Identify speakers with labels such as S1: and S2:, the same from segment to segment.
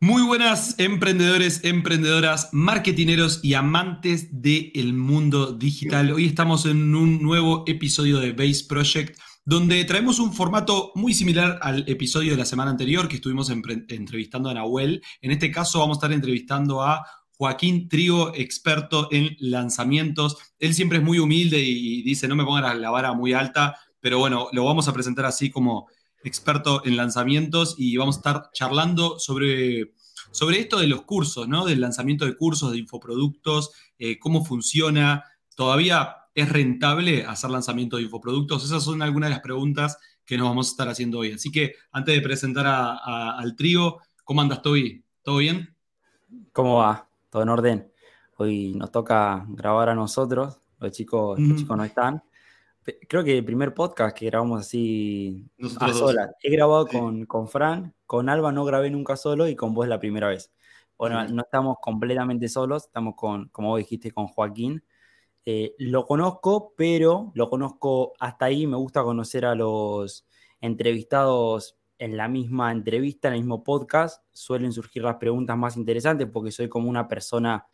S1: Muy buenas emprendedores, emprendedoras, marketineros y amantes del mundo digital. Hoy estamos en un nuevo episodio de Base Project donde traemos un formato muy similar al episodio de la semana anterior que estuvimos entrevistando a Nahuel. En este caso vamos a estar entrevistando a Joaquín Trigo, experto en lanzamientos. Él siempre es muy humilde y dice, no me pongan la vara muy alta, pero bueno, lo vamos a presentar así como experto en lanzamientos y vamos a estar charlando sobre, sobre esto de los cursos, ¿no? Del lanzamiento de cursos, de infoproductos, eh, cómo funciona. ¿Todavía es rentable hacer lanzamiento de infoproductos? Esas son algunas de las preguntas que nos vamos a estar haciendo hoy. Así que antes de presentar al trío, ¿cómo andas, Toby? ¿Todo bien?
S2: ¿Cómo va? ¿Todo en orden? Hoy nos toca grabar a nosotros, los chicos, los chicos no están, creo que el primer podcast que grabamos así a solas. He grabado con, con Fran, con Alba no grabé nunca solo y con vos la primera vez. Bueno, no estamos completamente solos, estamos con, como vos dijiste, con Joaquín. Eh, lo conozco, pero lo conozco hasta ahí. Me gusta conocer a los entrevistados en la misma entrevista, en el mismo podcast. Suelen surgir las preguntas más interesantes porque soy como una persona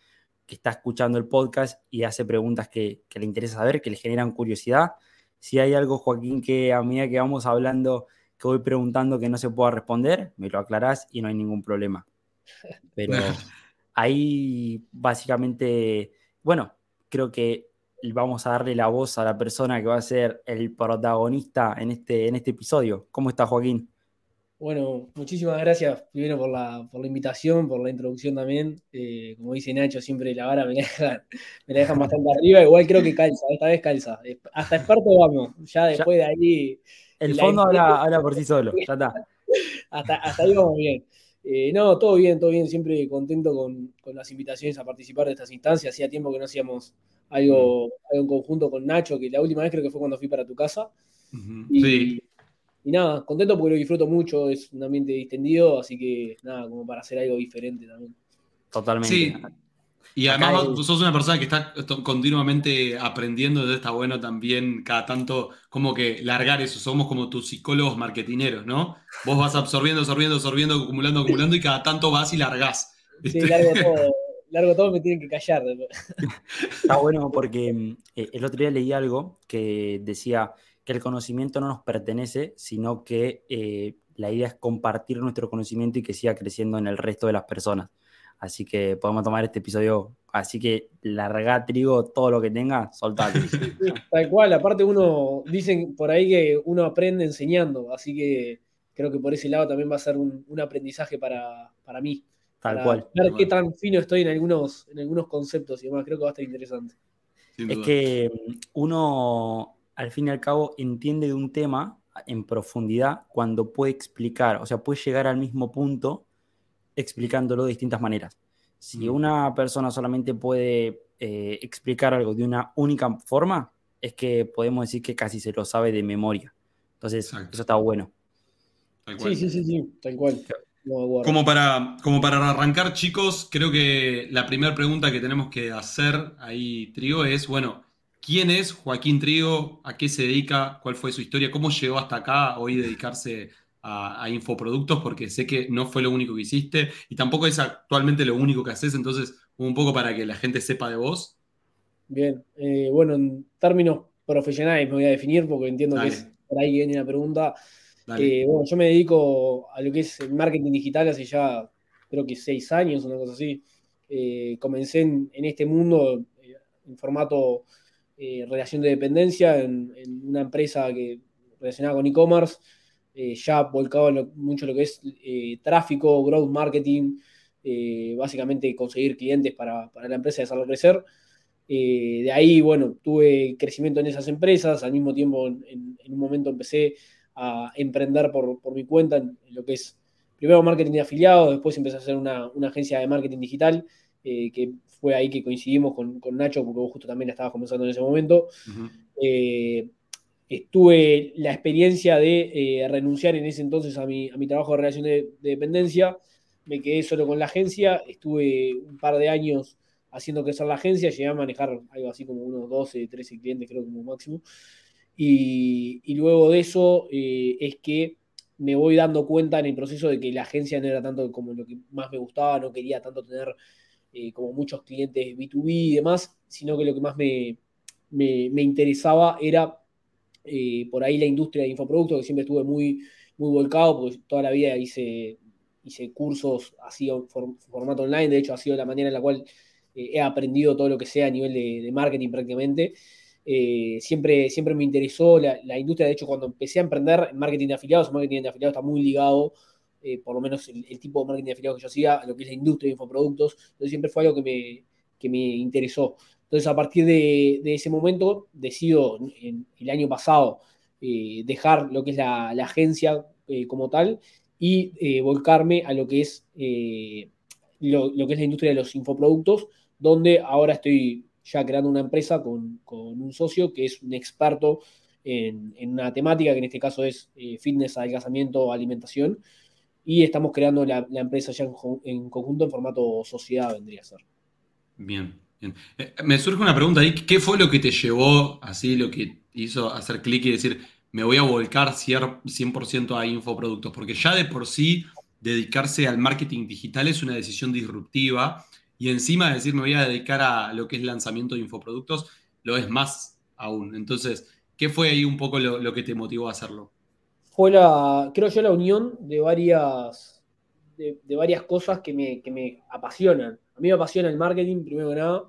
S2: que está escuchando el podcast y hace preguntas que, le interesa saber, que le generan curiosidad. Si hay algo, Joaquín, que a medida que vamos hablando, que voy preguntando que no se pueda responder, me lo aclarás y no hay ningún problema. Pero ahí básicamente, bueno, creo que vamos a darle la voz a la persona que va a ser el protagonista en este, en este episodio. ¿Cómo está Joaquín?
S3: Bueno, muchísimas gracias primero por la, por la invitación, por la introducción también. Eh, como dice Nacho, siempre la vara me la, dejan, bastante arriba. Igual creo que calza, esta vez calza. Hasta experto vamos. Ya después de ahí.
S2: El fondo habla, por sí solo, ya está.
S3: hasta, hasta ahí vamos bien. Eh, no, todo bien, todo bien. Siempre contento con, con, las invitaciones a participar de estas instancias. Hacía tiempo que no hacíamos algo, algo en conjunto con Nacho, que la última vez creo que fue cuando fui para tu casa.
S1: sí
S3: y nada, contento porque lo disfruto mucho, es un ambiente distendido, así que nada, como para hacer algo diferente también.
S2: Totalmente. Sí.
S1: Y además sos una persona que está continuamente aprendiendo, entonces está bueno también cada tanto como que largar eso, somos como tus psicólogos marketineros, ¿no? Vos vas absorbiendo, absorbiendo, absorbiendo, acumulando, acumulando y cada tanto vas y largás.
S3: Sí, largo todo, largo todo, me tienen que callar.
S2: Está bueno porque eh, el otro día leí algo que decía que el conocimiento no nos pertenece, sino que eh, la idea es compartir nuestro conocimiento y que siga creciendo en el resto de las personas. Así que podemos tomar este episodio. Así que larga trigo, todo lo que tenga, soltalo.
S3: Tal cual, aparte uno, dicen por ahí que uno aprende enseñando, así que creo que por ese lado también va a ser un, aprendizaje para, mí.
S2: Tal cual.
S3: Ver qué tan fino estoy en algunos, en algunos conceptos y demás, creo que va a estar interesante.
S2: Es que uno al fin y al cabo entiende de un tema en profundidad cuando puede explicar, o sea, puede llegar al mismo punto explicándolo de distintas maneras. Si una persona solamente puede eh, explicar algo de una única forma, es que podemos decir que casi se lo sabe de memoria. Entonces, eso está bueno.
S3: Sí, sí, sí, sí, tal cual.
S1: Como para, como para arrancar, chicos, creo que la primera pregunta que tenemos que hacer ahí, Trigo, es, bueno, ¿Quién es Joaquín Trigo? ¿A qué se dedica? ¿Cuál fue su historia? ¿Cómo llegó hasta acá hoy dedicarse a, infoproductos? Porque sé que no fue lo único que hiciste y tampoco es actualmente lo único que haces, entonces un poco para que la gente sepa de vos.
S3: Bien, eh, bueno, en términos profesionales me voy a definir porque entiendo que es por ahí viene la pregunta. Eh, bueno, yo me dedico a lo que es el marketing digital hace ya creo que seis años, una cosa así. Eh, comencé en, en, este mundo en formato eh, relación de dependencia en, una empresa que relacionada con e-commerce, eh, ya volcado mucho lo que es eh, tráfico, growth marketing, básicamente conseguir clientes para, la empresa y hacerlo crecer. de ahí, bueno, tuve crecimiento en esas empresas, al mismo tiempo en, un momento empecé a emprender por, mi cuenta en, lo que es primero marketing de afiliados, después empecé a hacer una agencia de marketing digital que fue ahí que coincidimos con, Nacho, porque vos justo también la estabas comenzando en ese momento. Eh, estuve la experiencia de eh, renunciar en ese entonces a mi, a mi trabajo de relación de, dependencia. Me quedé solo con la agencia, estuve un par de años haciendo crecer la agencia, llegué a manejar algo así como unos 12, 13 clientes, creo como máximo. Y, luego de eso eh, es que me voy dando cuenta en el proceso de que la agencia no era tanto como lo que más me gustaba, no quería tanto tener eh, como muchos clientes B2B y demás, sino que lo que más me, me, interesaba era eh, por ahí la industria de infoproductos, que siempre estuve muy, muy volcado, porque toda la vida hice, hice cursos así en formato online, de hecho ha sido la manera en la cual eh, he aprendido todo lo que sea a nivel de, marketing prácticamente. siempre, siempre me interesó la, la, industria, de hecho cuando empecé a emprender en marketing de afiliados, marketing de afiliados está muy ligado eh, por lo menos el, tipo de marketing de afiliados que yo hacía, lo que es la industria de infoproductos, entonces siempre fue algo que me, que me interesó. Entonces a partir de, ese momento decido en, el año pasado eh, dejar lo que es la, agencia eh, como tal y volcarme a lo que es lo, que es la industria de los infoproductos, donde ahora estoy ya creando una empresa con, un socio que es un experto en, una temática, que en este caso es fitness, adelgazamiento, alimentación y estamos creando la, empresa ya en, conjunto en formato sociedad, vendría a ser.
S1: Bien, bien. Eh, me surge una pregunta ahí, ¿qué fue lo que te llevó, así, lo que hizo hacer clic y decir, me voy a volcar 100% a infoproductos? Porque ya de por sí dedicarse al marketing digital es una decisión disruptiva y encima de decir me voy a dedicar a lo que es lanzamiento de infoproductos, lo es más aún. Entonces, ¿qué fue ahí un poco lo que te motivó a hacerlo?
S3: Fue la, creo yo, la unión de varias, de, varias cosas que me, me, apasionan. A mí me apasiona el marketing, primero que nada,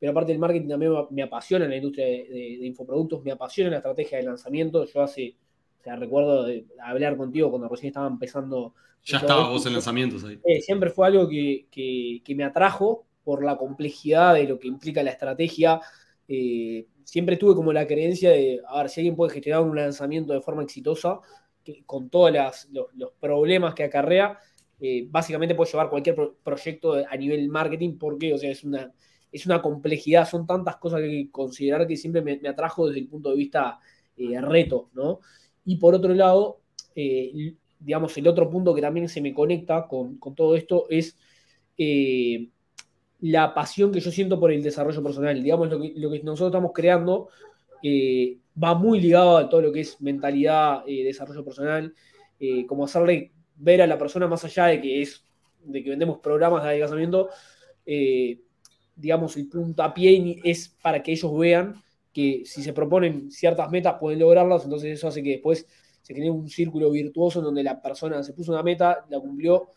S3: pero aparte del marketing también me apasiona la industria de, infoproductos, me apasiona la estrategia de lanzamiento. Yo hace, o sea, recuerdo de hablar contigo cuando recién estaba empezando.
S1: Ya estaba vos en lanzamientos ahí.
S3: Eh, siempre fue algo que, que, me atrajo por la complejidad de lo que implica la estrategia. Eh, siempre tuve como la creencia de, a ver, si alguien puede gestionar un lanzamiento de forma exitosa, con todos los, problemas que acarrea, eh, básicamente puede llevar cualquier proyecto a nivel marketing porque, o sea, es una, es una complejidad, son tantas cosas que considerar que siempre me, atrajo desde el punto de vista eh, reto, ¿no? Y por otro lado, eh, digamos, el otro punto que también se me conecta con, todo esto es la pasión que yo siento por el desarrollo personal. Digamos, lo que, lo que nosotros estamos creando va muy ligado a todo lo que es mentalidad, eh, desarrollo personal, eh, como hacerle ver a la persona más allá de que es de que vendemos programas de adelgazamiento, eh, digamos, el puntapié es para que ellos vean que si se proponen ciertas metas pueden lograrlas, entonces eso hace que después se genere un círculo virtuoso en donde la persona se puso una meta, la cumplió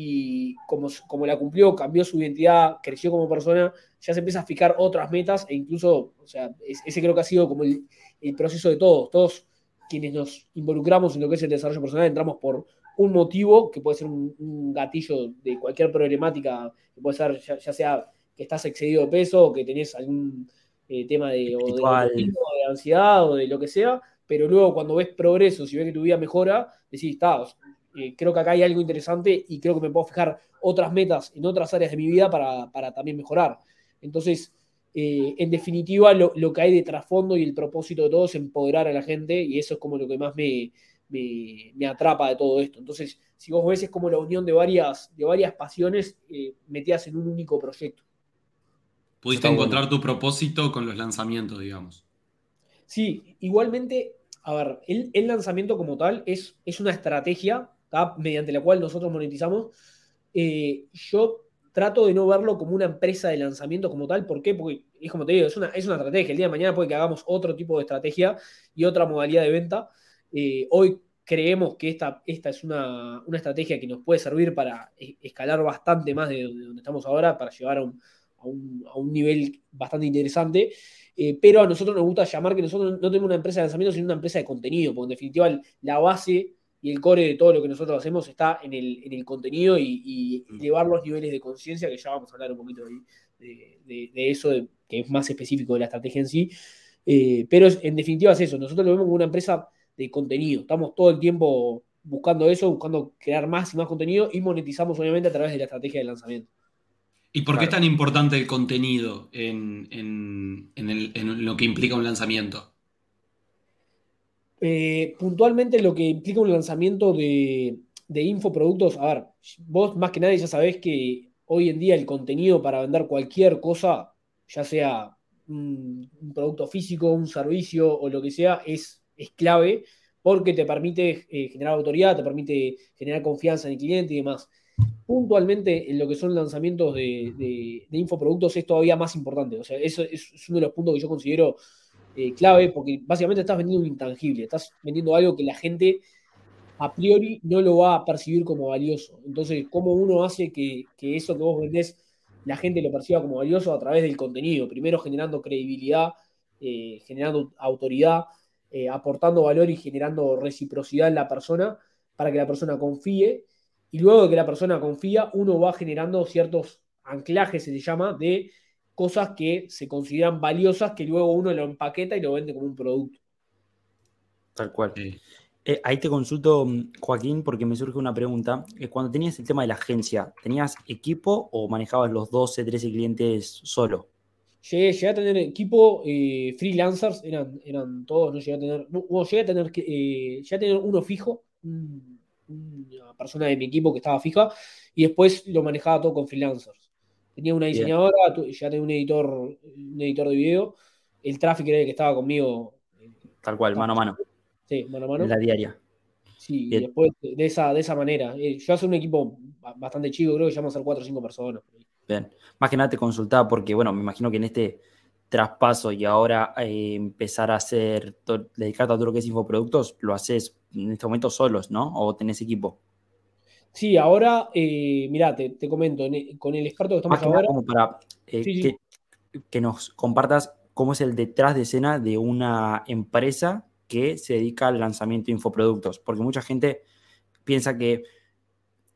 S3: y como, como la cumplió, cambió su identidad, creció como persona, ya se empieza a fijar otras metas e incluso, o sea, ese creo que ha sido como el, el proceso de todos. Todos quienes nos involucramos en lo que es el desarrollo personal entramos por un motivo, que puede ser un, gatillo de cualquier problemática, que puede ser ya, sea que estás excedido de peso o que tenés algún eh, tema de, de, ansiedad o de lo que sea, pero luego cuando ves progreso, si ves que tu vida mejora, decís, está, eh, creo que acá hay algo interesante y creo que me puedo fijar otras metas en otras áreas de mi vida para, para también mejorar. Entonces, eh, en definitiva, lo, que hay de trasfondo y el propósito de todo es empoderar a la gente y eso es como lo que más me, me, atrapa de todo esto. Entonces, si vos ves, es como la unión de varias, de varias pasiones eh, metidas en un único proyecto.
S1: Pudiste encontrar tu propósito con los lanzamientos, digamos.
S3: Sí, igualmente, a ver, el, lanzamiento como tal es, es una estrategia mediante la cual nosotros monetizamos. Eh, yo trato de no verlo como una empresa de lanzamiento como tal. ¿Por qué? Porque es como te digo, es una, es una estrategia. El día de mañana puede que hagamos otro tipo de estrategia y otra modalidad de venta. Eh, hoy creemos que esta, esta es una, estrategia que nos puede servir para escalar bastante más de, donde estamos ahora, para llegar a un, nivel bastante interesante. Eh, pero a nosotros nos gusta llamar que nosotros no tenemos una empresa de lanzamiento, sino una empresa de contenido, porque en definitiva la base y el core de todo lo que nosotros hacemos está en el, en el contenido y, mm. elevar los niveles de conciencia, que ya vamos a hablar un poquito de, de, eso, que es más específico de la estrategia en sí. Eh, pero en definitiva es eso, nosotros lo vemos como una empresa de contenido, estamos todo el tiempo buscando eso, buscando crear más y más contenido y monetizamos obviamente a través de la estrategia de lanzamiento.
S1: ¿Y por qué es tan importante el contenido en, en, en lo que implica un lanzamiento?
S3: Eh, puntualmente lo que implica un lanzamiento de, infoproductos, a ver, vos más que nadie ya sabés que hoy en día el contenido para vender cualquier cosa, ya sea un, producto físico, un servicio o lo que sea, es, clave porque te permite eh, generar autoridad, te permite generar confianza en el cliente y demás. Puntualmente, en lo que son lanzamientos de, infoproductos es todavía más importante. O sea, eso es, uno de los puntos que yo considero eh, clave, porque básicamente estás vendiendo un intangible, estás vendiendo algo que la gente a priori no lo va a percibir como valioso. Entonces, ¿cómo uno hace que, que eso que vos vendés la gente lo perciba como valioso a través del contenido? Primero generando credibilidad, eh, generando autoridad, eh, aportando valor y generando reciprocidad en la persona para que la persona confíe. Y luego de que la persona confía, uno va generando ciertos anclajes, se le llama, de cosas que se consideran valiosas, que luego uno lo empaqueta y lo vende como un producto.
S2: Tal cual. Eh, ahí te consulto, mm, Joaquín, porque me surge una pregunta. cuando tenías el tema de la agencia, ¿tenías equipo o manejabas los 12, 13 clientes solo?
S3: Llegué, a tener equipo, eh, freelancers, eran, eran todos, no llegué a tener, llegué a tener, eh, a tener uno fijo, una persona de mi equipo que estaba fija, y después lo manejaba todo con freelancers. Tenía una diseñadora, ya tenía un editor, un editor de video, el tráfico era el que estaba conmigo.
S2: Tal cual, mano a mano.
S3: Sí, mano a mano.
S2: En la diaria.
S3: Sí, y después de esa, de esa manera. Eh, yo hace un equipo bastante chico, creo que ya vamos a ser 4 o 5 personas.
S2: Bien. Más que nada te consultaba porque, bueno, me imagino que en este traspaso y ahora eh, empezar a hacer, dedicarte a todo lo que es infoproductos, lo haces en este momento solos, ¿no? ¿O tenés equipo?
S3: Sí, ahora, eh, mirá, te, comento, con el experto que estamos ahora.
S2: Como para eh, que, que, nos compartas cómo es el detrás de escena de una empresa que se dedica al lanzamiento de infoproductos, porque mucha gente piensa que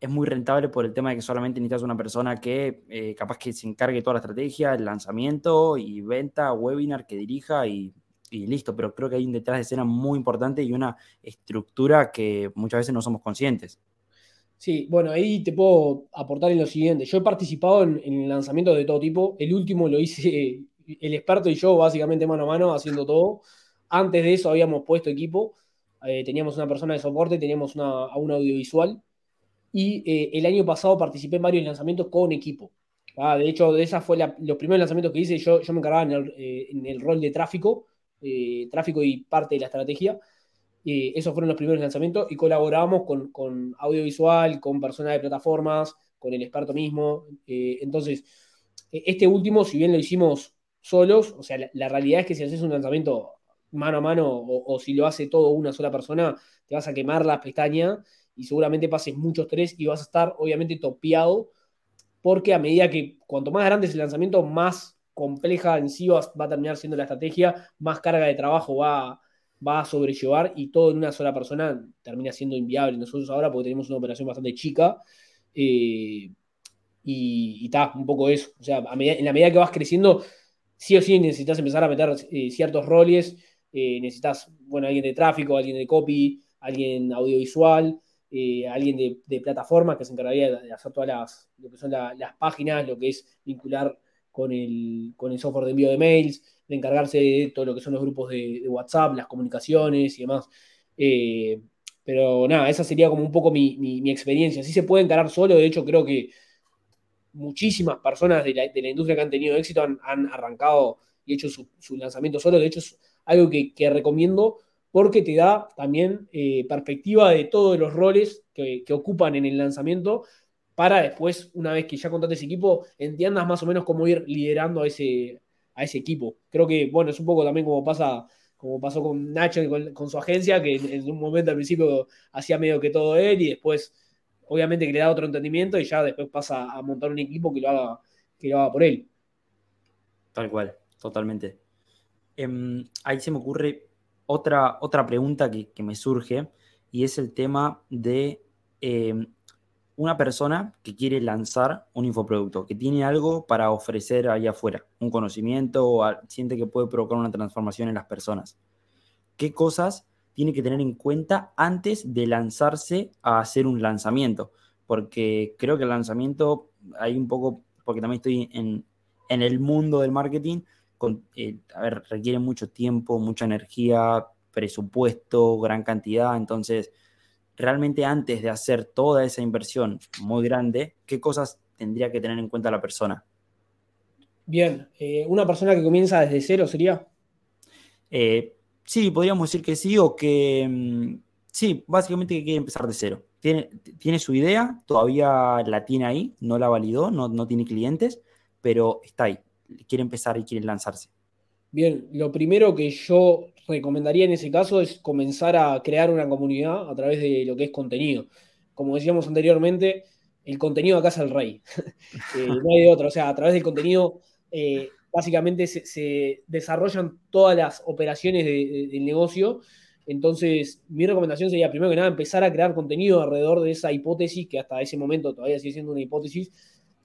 S2: es muy rentable por el tema de que solamente necesitas una persona que eh, capaz que se encargue de toda la estrategia, el lanzamiento y venta, webinar, que dirija y, listo. Pero creo que hay un detrás de escena muy importante y una estructura que muchas veces no somos conscientes.
S3: Sí, bueno, ahí te puedo aportar en lo siguiente. Yo he participado en, lanzamientos de todo tipo. El último lo hice el experto y yo, básicamente mano a mano, haciendo todo. Antes de eso habíamos puesto equipo. Eh, teníamos una persona de soporte, teníamos una, un audiovisual y eh, el año pasado participé en varios lanzamientos con equipo. Ah, de hecho, de esa fue los primeros lanzamientos que hice. Yo, yo me encargaba en el, eh, rol de tráfico, tráfico y parte de la estrategia. Esos fueron los primeros lanzamientos y colaborábamos con, con, audiovisual, con personas de plataformas, con el experto mismo. entonces, este último, si bien lo hicimos solos, o sea, la, realidad es que si haces un lanzamiento mano a mano o, si lo hace todo una sola persona, te vas a quemar las pestañas y seguramente pases mucho estrés y vas a estar obviamente topeado porque a medida que cuanto más grande es el lanzamiento, más compleja en sí va, a terminar siendo la estrategia, más carga de trabajo va, va a sobrellevar y todo en una sola persona termina siendo inviable. Nosotros ahora, porque tenemos una operación bastante chica, eh, y está, un poco eso. O sea, en la medida que vas creciendo, sí o sí necesitas empezar a meter eh, ciertos roles, eh, necesitas, bueno, alguien de tráfico, alguien de copy, alguien audiovisual, alguien de, plataforma que se encargaría de hacer todas las, lo que son las páginas, lo que es vincular con el, con el software de envío de mails, de encargarse de todo lo que son los grupos de, WhatsApp, las comunicaciones y demás. Eh, pero nada, esa sería como un poco mi, experiencia. Sí se puede encarar solo, de hecho creo que muchísimas personas de la, industria que han tenido éxito han, arrancado y hecho su, lanzamiento solo. De hecho es algo que, que recomiendo porque te da también eh, perspectiva de todos los roles que, ocupan en el lanzamiento para después, una vez que ya contaste ese equipo, entiendas más o menos cómo ir liderando a ese, a ese equipo. Creo que, bueno, es un poco también como pasa como pasó con Nacho con, su agencia, que en, un momento al principio hacía medio que todo él y después, obviamente, que le da otro entendimiento y ya después pasa a montar un equipo que lo haga, que lo haga por él.
S2: Tal cual, totalmente. Em, ahí se me ocurre otra, otra pregunta que, me surge y es el tema de em, una persona que quiere lanzar un infoproducto, que tiene algo para ofrecer ahí afuera, un conocimiento o siente que puede provocar una transformación en las personas. ¿Qué cosas tiene que tener en cuenta antes de lanzarse a hacer un lanzamiento? Porque creo que el lanzamiento, hay un poco, porque también estoy en, en el mundo del marketing, eh, a ver, requiere mucho tiempo, mucha energía, presupuesto, gran cantidad. Entonces, realmente antes de hacer toda esa inversión muy grande, ¿qué cosas tendría que tener en cuenta la persona?
S3: Bien, eh, una persona que comienza desde cero sería.
S2: Eh, sí, podríamos decir que sí, o que mm, sí, básicamente que quiere empezar de cero. Tiene, tiene su idea, todavía la tiene ahí, no la validó, no, no tiene clientes, pero está ahí. Quiere empezar y quiere lanzarse.
S3: Bien, lo primero que yo recomendaría en ese caso es comenzar a crear una comunidad a través de lo que es contenido. Como decíamos anteriormente, el contenido acá es el rey. Eh, no hay de otro. O sea, a través del contenido, eh, básicamente se, desarrollan todas las operaciones del negocio. Entonces, mi recomendación sería, primero que nada, empezar a crear contenido alrededor de esa hipótesis, que hasta ese momento todavía sigue siendo una hipótesis,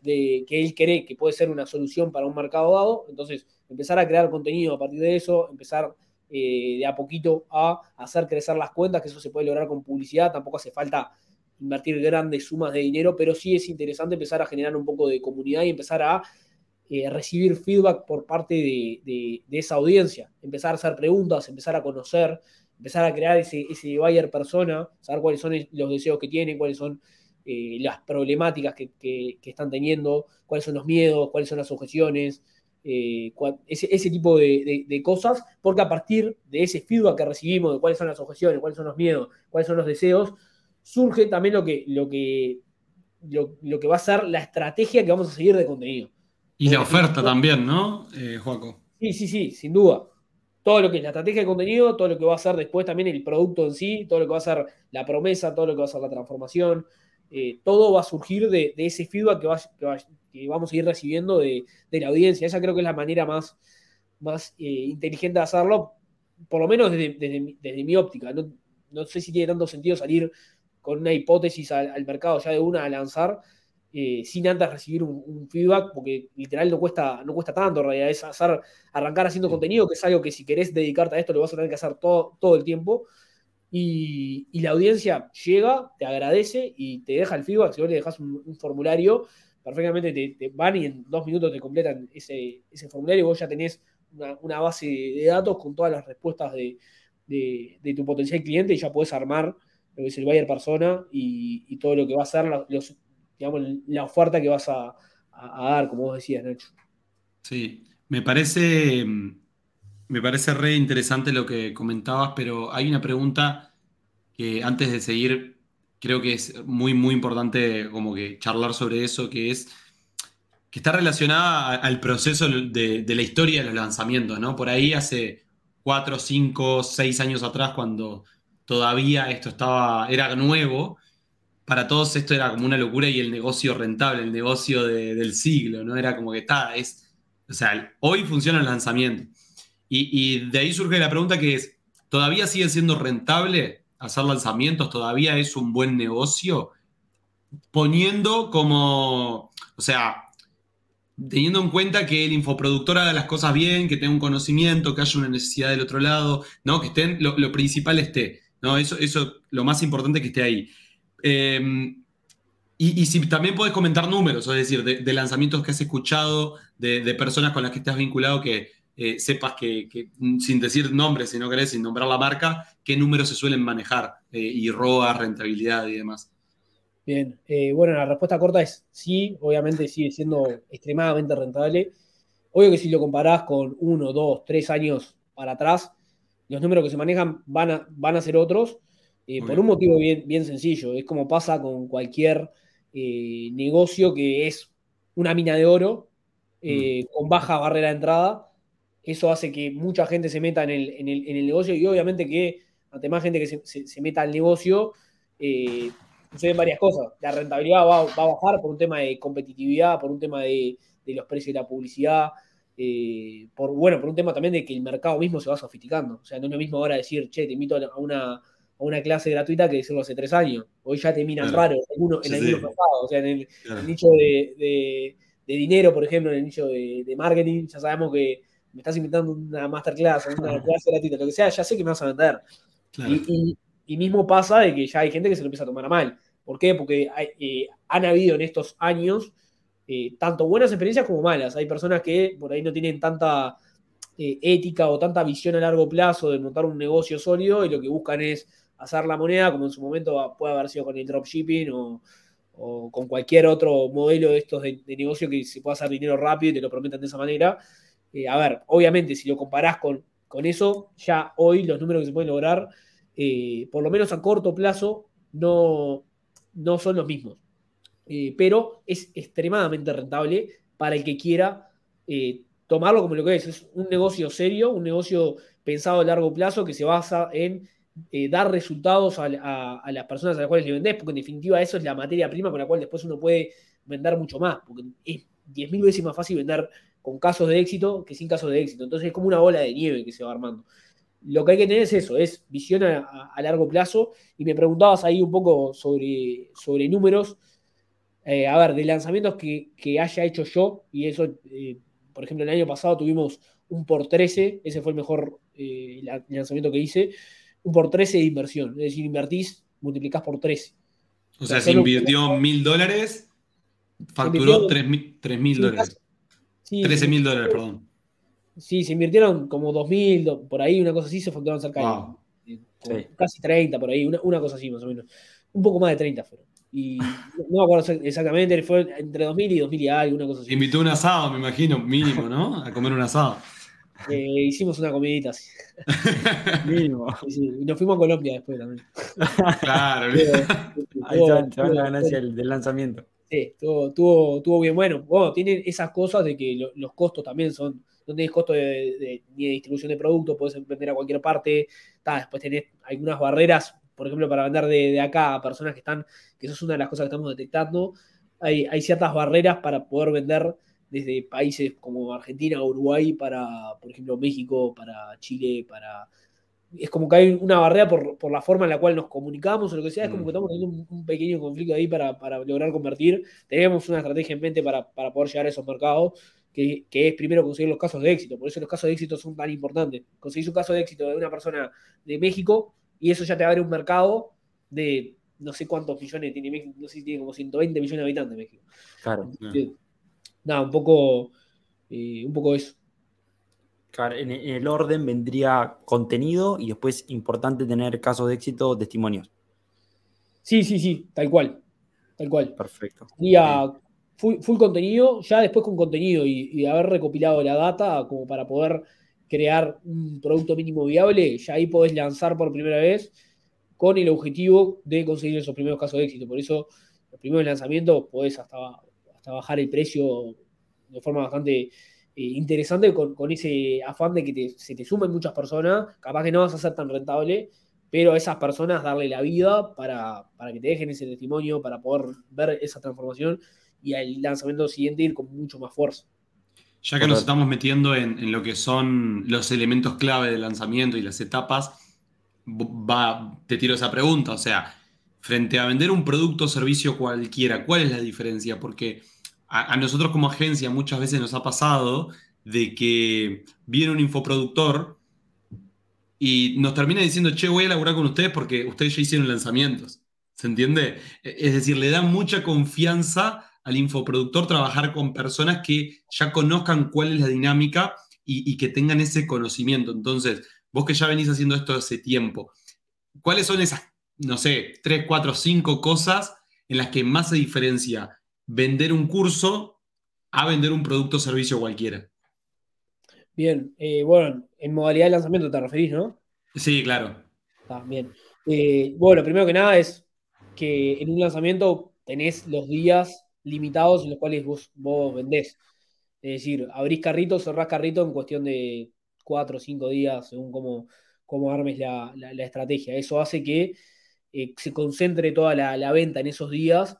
S3: que él cree que puede ser una solución para un mercado dado. Entonces, empezar a crear contenido a partir de eso, empezar eh, de a poquito a hacer crecer las cuentas, que eso se puede lograr con publicidad, tampoco hace falta invertir grandes sumas de dinero, pero sí es interesante empezar a generar un poco de comunidad y empezar a eh, recibir feedback por parte de, esa audiencia, empezar a hacer preguntas, empezar a conocer, empezar a crear ese, ese buyer persona, saber cuáles son los deseos que tienen, cuáles son eh, las problemáticas que, están teniendo, cuáles son los miedos, cuáles son las objeciones, eh, ese, tipo de, cosas, porque a partir de ese feedback que recibimos de cuáles son las objeciones, cuáles son los miedos, cuáles son los deseos, surge también lo que, lo que, lo, que va a ser la estrategia que vamos a seguir de contenido.
S1: Y la oferta también, ¿no, eh, Joaco?
S3: Sí, sí, sí, sin duda. Todo lo que es la estrategia de contenido, todo lo que va a ser después también el producto en sí, todo lo que va a ser la promesa, todo lo que va a ser la transformación, eh, todo va a surgir de, ese feedback que, vamos a ir recibiendo de, la audiencia. Esa creo que es la manera más, más eh, inteligente de hacerlo, por lo menos desde, mi óptica. No, no, sé si tiene tanto sentido salir con una hipótesis al, mercado ya de una a lanzar, eh, sin antes recibir un, feedback, porque literal no cuesta, no cuesta tanto en realidad, es hacer, arrancar haciendo contenido, que es algo que si querés dedicarte a esto lo vas a tener que hacer todo, todo el tiempo. Y, la audiencia llega, te agradece y te deja el feedback. Si vos le dejas un, formulario, perfectamente te, van y en dos minutos te completan ese, ese formulario vos ya tenés una, base de datos con todas las respuestas de, de, tu potencial cliente y ya podés armar lo que es el buyer persona y, todo lo que va a ser la, digamos, la oferta que vas a, dar, como vos decías, Nacho.
S1: Sí, me parece, me parece re interesante lo que comentabas, pero hay una pregunta que antes de seguir creo que es muy, muy importante como que charlar sobre eso, que es que está relacionada al proceso de, la historia de los lanzamientos, ¿no? Por ahí hace cuatro, cinco, seis años atrás, cuando todavía esto estaba, era nuevo, para todos esto era como una locura y el negocio rentable, el negocio del siglo, ¿no? Era como que está, es, o sea, hoy funciona el lanzamiento. Y, de ahí surge la pregunta que es, ¿todavía sigue siendo rentable hacer lanzamientos? ¿Todavía es un buen negocio? Poniendo como, o sea, teniendo en cuenta que el infoproductor haga las cosas bien, que tenga un conocimiento, que haya una necesidad del otro lado, ¿no? Que estén, lo principal esté. ¿no? Eso, eso lo más importante que esté ahí. Em, y, si también puedes comentar números, es decir, de, lanzamientos que has escuchado, de, personas con las que estás vinculado, que eh, sepas que, sin decir nombres, si no querés, sin nombrar la marca, qué números se suelen manejar, eh, y ROA, rentabilidad y demás.
S3: Bien, eh, bueno, la respuesta corta es sí, obviamente sigue siendo extremadamente rentable. Obvio que si lo comparás con uno, dos, tres años para atrás, los números que se manejan van a, van a ser otros, por un motivo bien, bien sencillo. Es como pasa con cualquier negocio que es una mina de oro mm. con baja barrera de entrada. Eso hace que mucha gente se meta en el, en el, negocio y obviamente que ante más gente que se, meta al negocio, suceden varias cosas. La rentabilidad va, va, a bajar por un tema de competitividad, por un tema de, de los precios de la publicidad, eh, por, bueno, por un tema también de que el mercado mismo se va sofisticando. O sea, no es lo mismo ahora decir, che, te invito a una, una clase gratuita que decirlo hace tres años. Hoy ya te miran raro en, el nicho pasado. O sea, en el, nicho de, dinero, por ejemplo, en el nicho de, marketing, ya sabemos que me estás invitando una masterclass una clase gratuita, lo que sea, ya sé que me vas a vender. Y, mismo pasa de que ya hay gente que se lo empieza a tomar a mal. ¿Por qué? Porque eh, han habido en estos años eh, tanto buenas experiencias como malas. Hay personas que por ahí no tienen tanta eh, ética o tanta visión a largo plazo de montar un negocio sólido y lo que buscan es hacer la moneda, como en su momento puede haber sido con el dropshipping o, o con cualquier otro modelo de estos de, negocio que se pueda hacer dinero rápido y te lo prometan de esa manera. Eh, a ver, obviamente, si lo comparás con con eso ya hoy los números que se pueden lograr, eh, por lo menos a corto plazo, no, no son los mismos. Eh, pero es extremadamente rentable para el que quiera tomarlo como lo que es. Es un negocio serio, un negocio pensado a largo plazo que se basa en dar resultados a, las personas a las cuales le vendés, porque en definitiva eso es la materia prima con la cual después uno puede vender mucho más, porque es 10.000 veces más fácil vender con casos de éxito que sin casos de éxito. Entonces es como una bola de nieve que se va armando. Lo que hay que tener es eso, es visión a, largo plazo. Y me preguntabas ahí un poco sobre, sobre números. Eh, a ver, de lanzamientos que, haya hecho yo, y eso, eh, por ejemplo, el año pasado tuvimos un por 13, ese fue el mejor eh, lanzamiento que hice, un por 13 de inversión. Es decir, invertís, multiplicás por 13.
S1: O sea, se invirtió mil dólares, facturó tres mil dólares. 13 mil dólares, perdón.
S3: Sí, se invirtieron como 2 mil, por ahí, una cosa así, se facturaron cerca de casi 30, por ahí, una, cosa así más o menos. Un poco más de 30 fueron. Y no me acuerdo exactamente, fue entre 2000 y 2000 y algo, una cosa así.
S1: Invitó un asado, me imagino, mínimo, ¿no? A comer un asado.
S3: Eh, hicimos una comidita así. mínimo. y nos fuimos a Colombia después también.
S1: claro,
S2: ahí está, la ganancia del lanzamiento.
S3: Sí, estuvo, bien bueno. Bueno, tienen esas cosas de que los costos también son, no tenés costo de, ni de distribución de productos, puedes vender a cualquier parte. después tenés algunas barreras, por ejemplo, para vender de, acá a personas que están, que eso es una de las cosas que estamos detectando. Hay, hay ciertas barreras para poder vender desde países como Argentina, Uruguay, para, por ejemplo, México, para Chile, para es como que hay una barrera por, la forma en la cual nos comunicamos o lo que sea, es como que mm. estamos teniendo un, pequeño conflicto ahí para, lograr convertir. Tenemos una estrategia en mente para, poder llegar a esos mercados, que, es primero conseguir los casos de éxito. Por eso los casos de éxito son tan importantes. Conseguís un caso de éxito de una persona de México y eso ya te abre un mercado de no sé cuántos millones tiene México, no sé si tiene como 120 millones de habitantes México.
S2: Claro.
S3: Nada, un poco, eh, un poco eso
S2: en el orden vendría contenido y después importante tener casos de éxito, testimonios.
S3: Sí, sí, sí, tal cual. Tal cual.
S2: Perfecto.
S3: Sería full, contenido, ya después con contenido y, haber recopilado la data como para poder crear un producto mínimo viable, ya ahí podés lanzar por primera vez con el objetivo de conseguir esos primeros casos de éxito. Por eso, los primeros lanzamientos podés hasta, hasta bajar el precio de forma bastante interesante con, ese afán de que se te sumen muchas personas, capaz que no vas a ser tan rentable, pero a esas personas darle la vida para, que te dejen ese testimonio, para poder ver esa transformación y al lanzamiento siguiente ir con mucho más fuerza.
S1: Ya que nos estamos metiendo en, lo que son los elementos clave del lanzamiento y las etapas, va, te tiro esa pregunta, o sea, frente a vender un producto o servicio cualquiera, ¿cuál es la diferencia? Porque a, nosotros como agencia muchas veces nos ha pasado de que viene un infoproductor y nos termina diciendo, che, voy a laburar con ustedes porque ustedes ya hicieron lanzamientos. ¿Se entiende? E, es decir, le da mucha confianza al infoproductor trabajar con personas que ya conozcan cuál es la dinámica y, y, que tengan ese conocimiento. Entonces, vos que ya venís haciendo esto hace tiempo, ¿cuáles son esas, no sé, tres, cuatro, cinco cosas en las que más se diferencia vender un curso a vender un producto o servicio cualquiera.
S3: Bien, eh, bueno, en modalidad de lanzamiento te referís, ¿no?
S1: Sí, claro.
S3: Está bien. Eh, bueno, primero que nada es que en un lanzamiento tenés los días limitados en los cuales vos, vos vendés. Es decir, abrís carrito, cerrás carrito en cuestión de cuatro o cinco días, según cómo, armes la, estrategia. Eso hace que eh, se concentre toda la, la, venta en esos días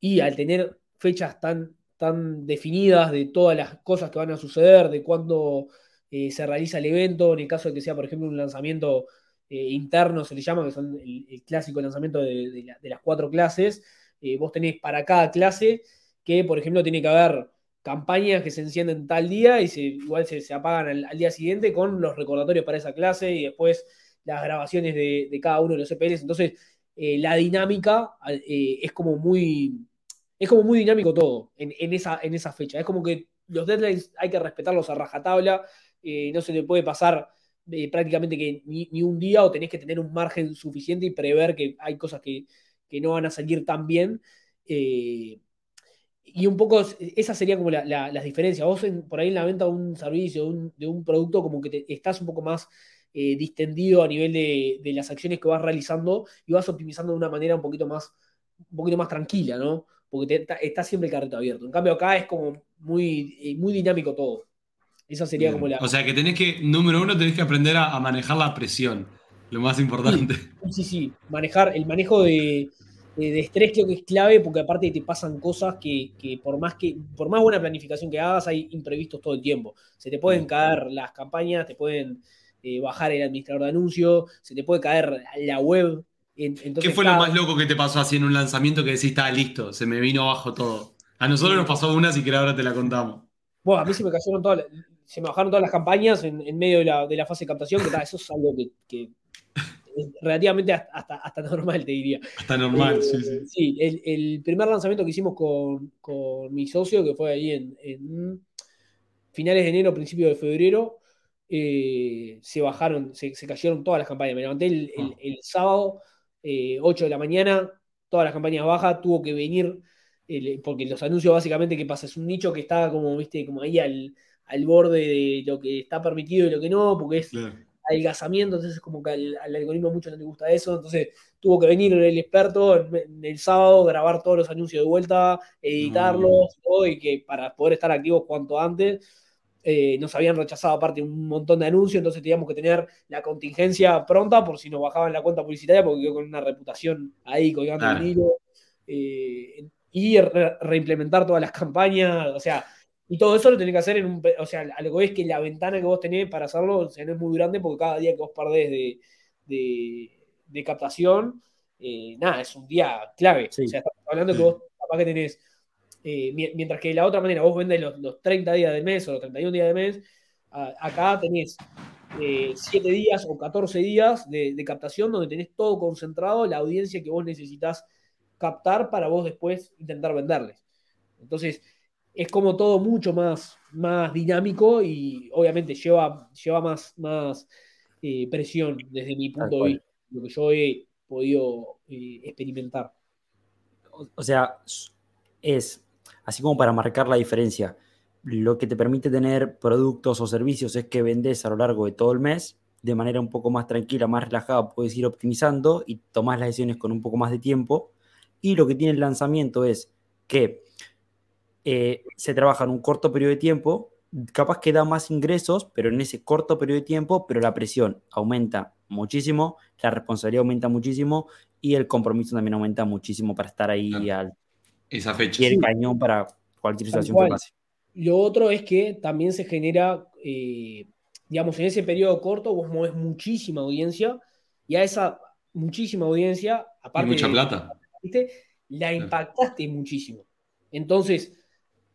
S3: y al tener fechas tan, tan definidas de todas las cosas que van a suceder, de cuándo eh, se realiza el evento, en el caso de que sea, por ejemplo, un lanzamiento eh, interno, se le llama, que son el, clásico lanzamiento de, las cuatro clases, eh, vos tenés para cada clase que, por ejemplo, tiene que haber campañas que se encienden tal día y igual se, apagan al, día siguiente con los recordatorios para esa clase y después las grabaciones de, de cada uno de los EPLs. Entonces, la dinámica es como muy es como muy dinámico todo en, esa, en esa fecha. Es como que los deadlines hay que respetarlos a rajatabla, eh, no se le puede pasar eh, prácticamente que ni, un día o tenés que tener un margen suficiente y prever que hay cosas que, no van a salir tan bien. Eh, y un poco esa sería como la, las diferencias. Vos por ahí en la venta de un servicio, de un, producto, como que estás un poco más distendido a nivel de, las acciones que vas realizando y vas optimizando de una manera un poquito más, un poquito más tranquila, ¿no? Porque está siempre el carrito abierto. En cambio acá es como muy, eh, muy dinámico todo. Esa sería como la...
S1: O sea que tenés que, número uno, tenés que aprender a, manejar la presión, lo más importante.
S3: Sí, sí, manejar, el manejo de, de, estrés creo que es clave porque aparte te pasan cosas que, por más que por más buena planificación que hagas hay imprevistos todo el tiempo. Se te pueden caer las campañas, te pueden eh, bajar el administrador de anuncios, se te puede caer la web.
S1: ¿Qué fue lo más loco que te pasó así en un lanzamiento que decís, está listo, se me vino abajo todo? A nosotros nos pasó una, así que ahora te la contamos.
S3: Bueno, a mí se me cayeron todas, se me bajaron todas las campañas en, medio de la, fase de captación, que eso es algo que relativamente hasta, hasta, normal, te diría.
S1: Hasta normal, sí, sí.
S3: Sí, el, primer lanzamiento que hicimos con, mi socio, que fue ahí en, finales de enero, principios de febrero, eh, se bajaron, se, cayeron todas las campañas. Me levanté el, ah. sábado, 8 eh, de la mañana, todas las campañas bajas, tuvo que venir, porque los anuncios básicamente, ¿qué pasa? Es un nicho que está como, viste, como ahí al, borde de lo que está permitido y lo que no, porque es adelgazamiento, entonces es como que al, algoritmo mucho no le gusta eso, entonces tuvo que venir el experto el sábado, grabar todos los anuncios de vuelta, editarlos, y que para poder estar activos cuanto antes. Eh, nos habían rechazado aparte un montón de anuncios, entonces teníamos que tener la contingencia pronta por si nos bajaban la cuenta publicitaria, porque quedó con una reputación ahí colgando el hilo. Eh, y reimplementar todas las campañas, o sea, y todo eso lo tenés que hacer en un. O sea, a lo que ves que la ventana que vos tenés para hacerlo o sea, no es muy grande porque cada día que vos perdés de, captación, eh, nada, es un día clave. O sea, estamos hablando que vos capaz que tenés. Eh, mientras que de la otra manera vos vendés los, 30 días del mes o los 31 días del mes, acá tenés 7 eh, días o 14 días de, de, captación donde tenés todo concentrado, la audiencia que vos necesitas captar para vos después intentar venderles. Entonces, es como todo mucho más, más dinámico y obviamente lleva, lleva más, más eh, presión desde mi punto de vista, lo que yo he podido eh, experimentar.
S2: O, sea, es así como para marcar la diferencia. Lo que te permite tener productos o servicios es que vendes a lo largo de todo el mes de manera un poco más tranquila, más relajada, puedes ir optimizando y tomar las decisiones con un poco más de tiempo. Y lo que tiene el lanzamiento es que eh, se trabaja en un corto periodo de tiempo, capaz que da más ingresos, pero en ese corto periodo de tiempo, pero la presión aumenta muchísimo, la responsabilidad aumenta muchísimo y el compromiso también aumenta muchísimo para estar ahí al
S1: esa fecha.
S2: Y el cañón para cualquier situación que pase.
S3: Lo otro es que también se genera, eh, digamos, en ese periodo corto vos mueves muchísima audiencia y a esa muchísima audiencia, aparte...
S1: Y mucha plata.
S3: La impactaste muchísimo. Entonces,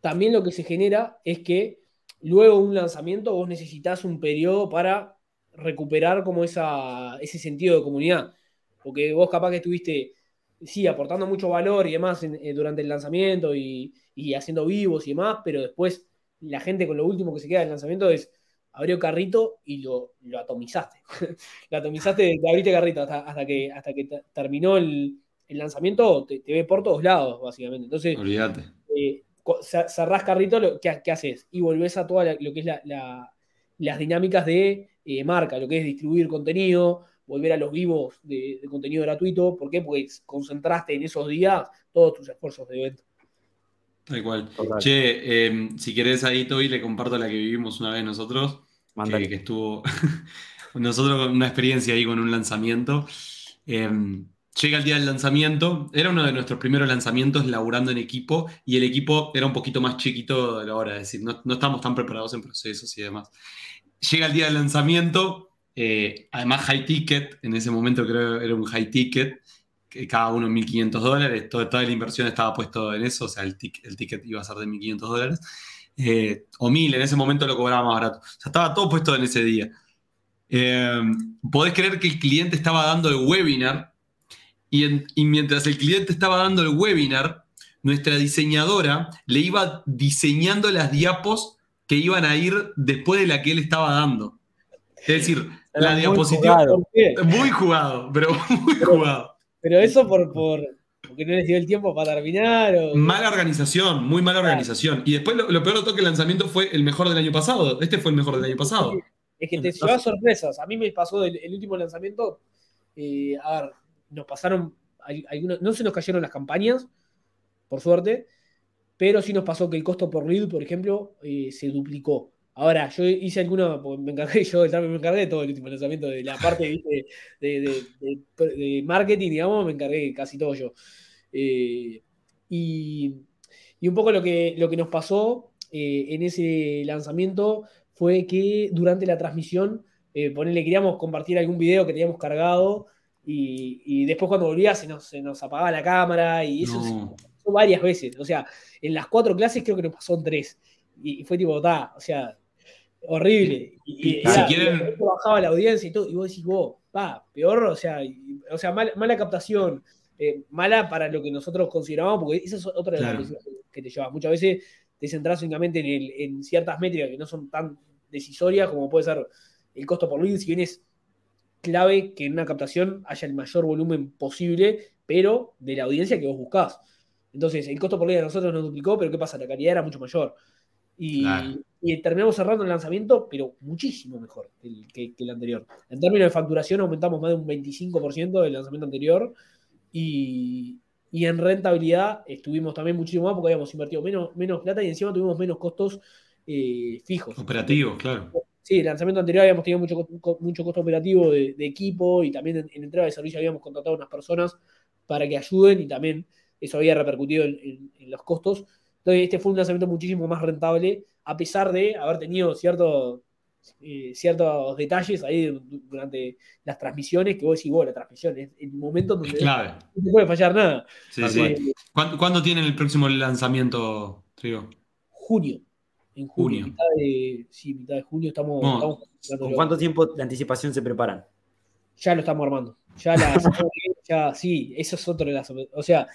S3: también lo que se genera es que luego de un lanzamiento vos necesitas un periodo para recuperar como esa, ese sentido de comunidad. Porque vos capaz que estuviste, sí, aportando mucho valor y demás eh, durante el lanzamiento y, haciendo vivos y demás, pero después la gente con lo último que se queda del lanzamiento es abrió carrito y lo, atomizaste. lo atomizaste abriste carrito hasta, que, hasta que terminó el, lanzamiento, te, ve por todos lados, básicamente. Entonces,
S1: Olvídate.
S3: Eh, cerrás carrito, lo, ¿qué, haces? Y volvés a toda lo que es las dinámicas de eh, marca, lo que es distribuir contenido, volver a los vivos de, contenido gratuito. ¿Por qué? Porque concentraste en esos días todos tus esfuerzos de evento.
S1: Tal cual. Che, em, si querés ahí, Toby, le comparto la que vivimos una vez nosotros, que, que, estuvo nosotros con una experiencia ahí con un lanzamiento. Em, Llega el día del lanzamiento, era uno de nuestros primeros lanzamientos laburando en equipo y el equipo era un poquito más chiquito de la hora, es decir, no, no estamos tan preparados en procesos y demás. Llega el día del lanzamiento, eh, además high ticket, en ese momento creo que era un high ticket, que cada uno 1.500 dólares, toda, la inversión estaba puesto en eso, o sea, el, el ticket iba a ser de 1.500 dólares, eh, o 1.000, en ese momento lo cobraba más barato, o sea, estaba todo puesto en ese día. Eh, podés creer que el cliente estaba dando el webinar y, mientras el cliente estaba dando el webinar, nuestra diseñadora le iba diseñando las diapos que iban a ir después de la que él estaba dando. Es decir, la diapositiva. muy jugado, pero muy jugado.
S3: Pero eso por, por, porque no les dio el tiempo para terminar.
S1: Mala organización, muy mala organización. Y después lo, peor de todo que el lanzamiento fue el mejor del año pasado. Este fue el mejor del año pasado.
S3: Es que te lleva sorpresas. A mí me pasó el, último lanzamiento. Eh, a ver, nos pasaron. no se nos cayeron las campañas, por suerte, pero sí nos pasó que el costo por lead, por ejemplo, eh, se duplicó. Ahora, yo hice alguna, me encargué yo, me encargué de todo el último lanzamiento, de la parte de, marketing, digamos, me encargué casi todo yo. Eh, y, un poco lo que, lo que nos pasó eh, en ese lanzamiento fue que durante la transmisión, eh, ponerle, queríamos compartir algún video que teníamos cargado y, después cuando volvía se nos, se nos, apagaba la cámara y eso se pasó varias veces. O sea, en las cuatro clases creo que nos pasó en tres. Y, fue tipo, o sea, horrible. Y, si quieren... bajaba la audiencia y todo, y vos decís, vos, va, peor, o sea, o sea mala, captación, eh, mala para lo que nosotros considerábamos, porque esa es otra de las cosas que te lleva. Muchas veces te centras únicamente en, en, ciertas métricas que no son tan decisorias como puede ser el costo por lead, si bien es clave que en una captación haya el mayor volumen posible, pero de la audiencia que vos buscás. Entonces, el costo por lead a nosotros nos duplicó, pero ¿qué pasa? La calidad era mucho mayor. Y, terminamos cerrando el lanzamiento, pero muchísimo mejor que, el anterior. En términos de facturación aumentamos más de un 25% del lanzamiento anterior y, en rentabilidad estuvimos también muchísimo más porque habíamos invertido menos, menos plata y encima tuvimos menos costos eh, fijos.
S1: Operativos, claro.
S3: Sí, el lanzamiento anterior habíamos tenido mucho, mucho costo operativo de, equipo y también en, entrega de servicio habíamos contratado a unas personas para que ayuden y también eso había repercutido en los costos. Entonces, este fue un lanzamiento muchísimo más rentable, a pesar de haber tenido ciertos eh, ciertos detalles ahí durante las transmisiones que vos decís, vos, la transmisión es el momento donde no puede fallar nada.
S1: ¿Cuándo, tienen el próximo lanzamiento, Trigo?
S3: Junio. En junio. Mitad de, sí, mitad de junio estamos.
S2: ¿Con cuánto tiempo de anticipación se preparan?
S3: Ya lo estamos armando. Ya, la, ya sí, eso es otro de las. O sea,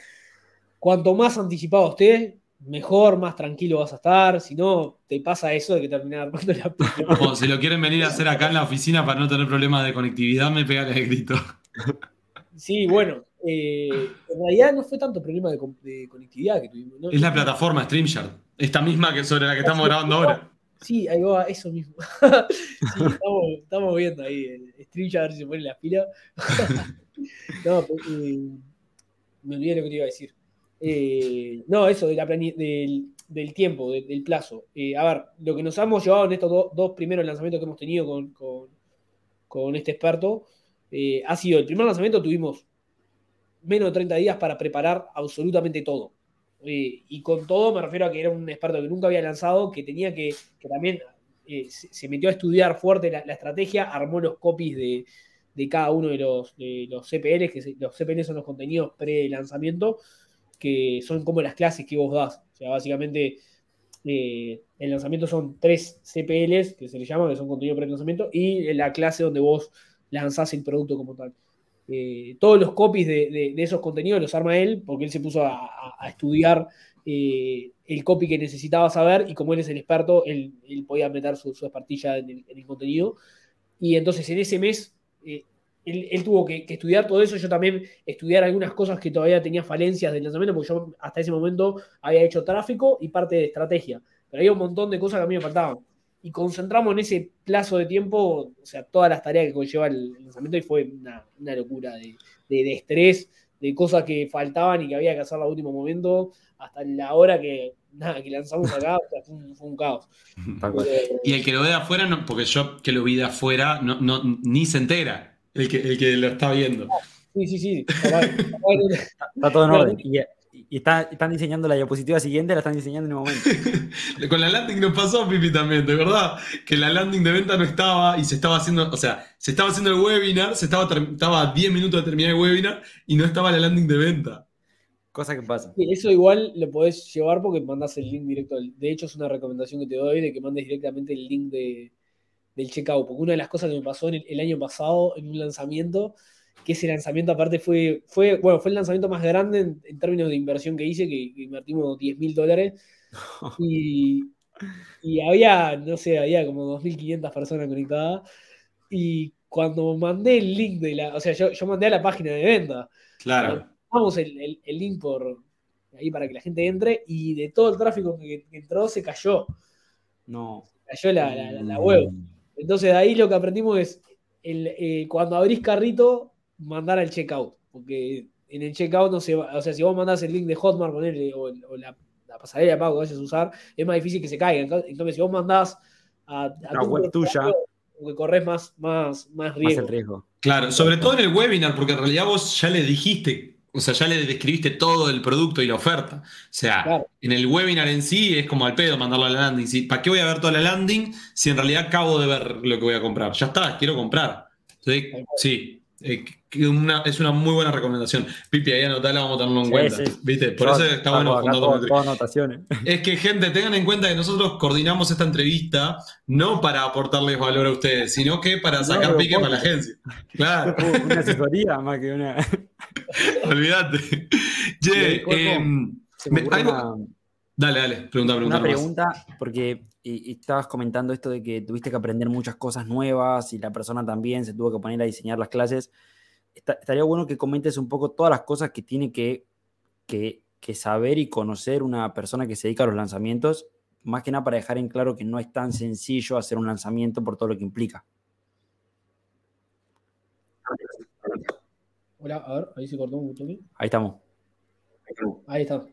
S3: cuanto más anticipado esté, mejor, más tranquilo vas a estar. Si no, te pasa eso de que terminar armando la
S1: O si lo quieren venir a hacer acá en la oficina para no tener problemas de conectividad, me pegan el grito.
S3: Sí, bueno, eh, en realidad no fue tanto problema de, conectividad que tuvimos.
S1: Es la plataforma StreamYard, esta misma que sobre la que estamos grabando ahora.
S3: Sí, ahí va, eso mismo. sí, estamos, viendo ahí. StreamYard a ver si se pone la pila. no, eh, me olvidé lo que te iba a decir. Eh, no, eso de la del, tiempo, del plazo. Eh, a ver, lo que nos hemos llevado en estos dos primeros lanzamientos que hemos tenido con, este experto eh, ha sido el primer lanzamiento, tuvimos menos de 30 días para preparar absolutamente todo. y con todo me refiero a que era un experto que nunca había lanzado, que tenía que, que también se, metió a estudiar fuerte la, estrategia, armó los copies de, cada uno de los, de los CPLs, que los CPLs son los contenidos pre-lanzamiento, que son como las clases que vos das. O sea, básicamente eh, el lanzamiento son tres CPLs, que se le llama, que son contenido pre-lanzamiento, y la clase donde vos lanzás el producto como tal. Eh, todos los copies de, esos contenidos los arma él, porque él se puso a, estudiar eh, el copy que necesitaba saber, y como él es el experto, él, podía meter su, su expertilla en el, contenido. Y entonces en ese mes él, tuvo que, estudiar todo eso, yo también estudiar algunas cosas que todavía tenía falencias del lanzamiento, porque yo hasta ese momento había hecho tráfico y parte de estrategia, pero había un montón de cosas que a mí me faltaban. Y concentramos en ese plazo de tiempo, o sea, todas las tareas que conlleva el, lanzamiento y fue una, locura de, estrés, de cosas que faltaban y que había que hacer al último momento, hasta la hora que, nada, que lanzamos acá, fue, un, caos.
S1: y el que lo ve de afuera, no, porque yo que lo vi de afuera, no, no, ni se entera el que, el que lo está viendo.
S3: Sí, sí, sí.
S2: está todo en orden. Y, están diseñando la diapositiva siguiente, la están diseñando en un momento.
S1: Con la landing nos pasó, Pipi, también, de verdad, que la landing de venta no estaba y se estaba haciendo, o sea, se estaba haciendo el webinar, se estaba, estaba a 10 minutos de terminar el webinar y no estaba la landing de venta.
S2: Cosa que pasa.
S3: eso igual lo podés llevar porque mandas el link directo. De hecho, es una recomendación que te doy de que mandes directamente el link de, del checkout, porque una de las cosas que me pasó en el, año pasado en un lanzamiento, que ese lanzamiento aparte fue, fue, bueno, fue el lanzamiento más grande en, términos de inversión que hice, que, invertimos 10 mil dólares, y, había, no sé, había como 2.500 personas conectadas, y cuando mandé el link de la, o sea, yo, mandé a la página de venta,
S1: claro.
S3: Vamos el, link por ahí para que la gente entre y de todo el tráfico que, entró se cayó.
S2: No.
S3: Cayó la, web. Entonces de ahí lo que aprendimos es el, eh, cuando abrís carrito, mandar al checkout. Porque en el checkout no se va, o sea, si vos mandás el link de Hotmart con él, o, la, pasarela de pago que vayas a usar, es más difícil que se caiga. Entonces, si vos mandás a,
S2: la web tuya,
S3: que corres más, más, más riesgo.
S2: el riesgo.
S1: Claro, sobre todo en el webinar, porque en realidad vos ya le dijiste, o sea, ya le describiste todo el producto y la oferta. O sea, en el webinar en sí es como al pedo mandarlo a la landing. ¿Para qué voy a ver toda la landing si en realidad acabo de ver lo que voy a comprar? Ya está, quiero comprar. Entonces, sí, eh, es una muy buena recomendación. Pipi, ahí anotala, vamos a tenerlo en cuenta. ¿Viste? Por eso está bueno
S2: anotaciones.
S1: Es que, gente, tengan en cuenta que nosotros coordinamos esta entrevista no para aportarles valor a ustedes, sino que para sacar pique para la agencia. Claro.
S2: Una asesoría más que una.
S1: Olvídate. Che, Dale, dale, pregunta, pregunta.
S2: Una pregunta, porque estabas comentando esto de que tuviste que aprender muchas cosas nuevas y la persona también se tuvo que poner a diseñar las clases. estaría bueno que comentes un poco todas las cosas que tiene que, que, saber y conocer una persona que se dedica a los lanzamientos, más que nada para dejar en claro que no es tan sencillo hacer un lanzamiento por todo lo que implica.
S3: Hola, a ver, ahí se cortó un
S2: poquito. Ahí estamos.
S3: Ahí está.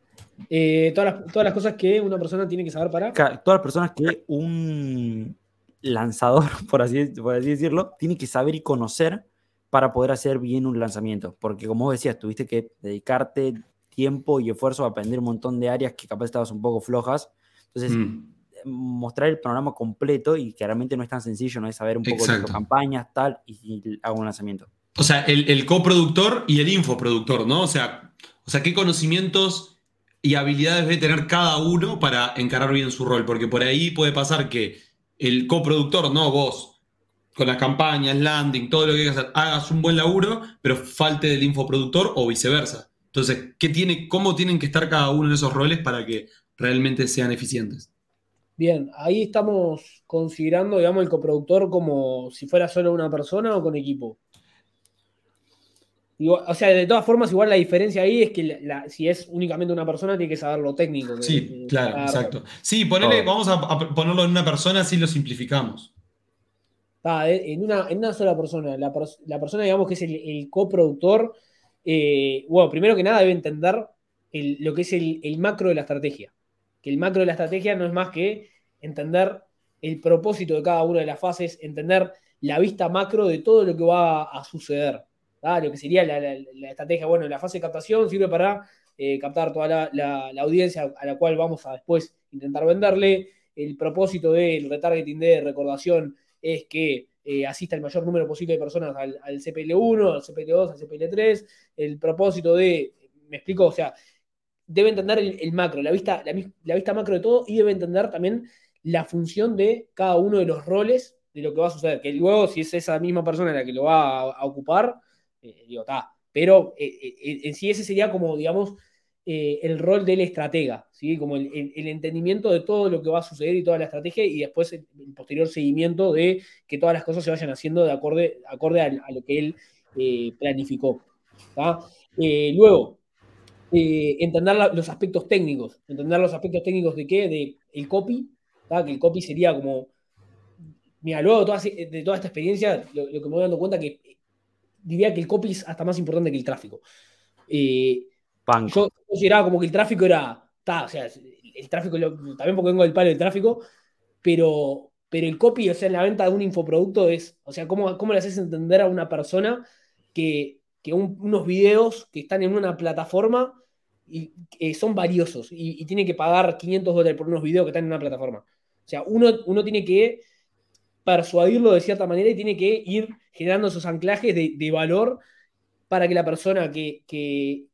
S3: Eh, todas, las, todas las cosas que una persona tiene que saber para.
S2: Todas las personas que un lanzador, por así, por así decirlo, tiene que saber y conocer para poder hacer bien un lanzamiento. Porque como vos decías, tuviste que dedicarte tiempo y esfuerzo a aprender un montón de áreas que capaz estabas un poco flojas. Entonces, mm. mostrar el panorama completo y que realmente no es tan sencillo, no es saber un poco de campañas, tal, y, hago un lanzamiento.
S1: O sea, el, coproductor y el infoproductor, ¿no? O sea, o sea, ¿qué conocimientos y habilidades debe tener cada uno para encarar bien su rol, porque por ahí puede pasar que el coproductor, no vos, con las campañas, landing, todo lo que hagas, hagas un buen laburo, pero falte del infoproductor o viceversa. Entonces, ¿qué tiene, ¿cómo tienen que estar cada uno de esos roles para que realmente sean eficientes?
S3: Bien, ahí estamos considerando, digamos, el coproductor como si fuera solo una persona o con equipo o sea, de todas formas, igual la diferencia ahí es que si es únicamente una persona, tiene que saber lo técnico.
S1: sí, claro, exacto. Sí, vamos a, ponerlo en una persona, así lo simplificamos.
S3: en, una, en una sola persona. La, persona, digamos, que es el, coproductor, eh, bueno, primero que nada debe entender lo que es el, macro de la estrategia. Que el macro de la estrategia no es más que entender el propósito de cada una de las fases, entender la vista macro de todo lo que va a suceder lo que sería la, estrategia, bueno, la fase de captación sirve para eh, captar toda la, audiencia a la cual vamos a después intentar venderle. El propósito del retargeting de recordación es que eh, asista el mayor número posible de personas al, CPL1, al CPL2, al CPL3. El propósito de, me explico, o sea, debe entender el, macro, la vista, la, vista macro de todo y debe entender también la función de cada uno de los roles de lo que va a suceder. Que luego, si es esa misma persona la que lo va a ocupar, eh, Pero eh, eh, en sí ese sería como, digamos, el rol del estratega, ¿sí? Como el, entendimiento de todo lo que va a suceder y toda la estrategia y después el, posterior seguimiento de que todas las cosas se vayan haciendo de acorde, acorde a, lo que él planificó. luego, entender los aspectos técnicos. Entender los aspectos técnicos de qué? De el copy, que el copy sería como. Mira, luego de toda, esta experiencia, lo, que me voy dando cuenta que diría que el copy es hasta más importante que el tráfico. Eh, yo consideraba como que el tráfico era, o sea, el tráfico, también porque vengo del palo del tráfico, pero, pero el copy, o sea, en la venta de un infoproducto es, o sea, ¿cómo, cómo le haces entender a una persona que, unos videos que están en una plataforma y son valiosos y, tiene que pagar 500 dólares por unos videos que están en una plataforma? O sea, uno, uno tiene que persuadirlo de cierta manera y tiene que ir generando esos anclajes de, valor para que la persona que,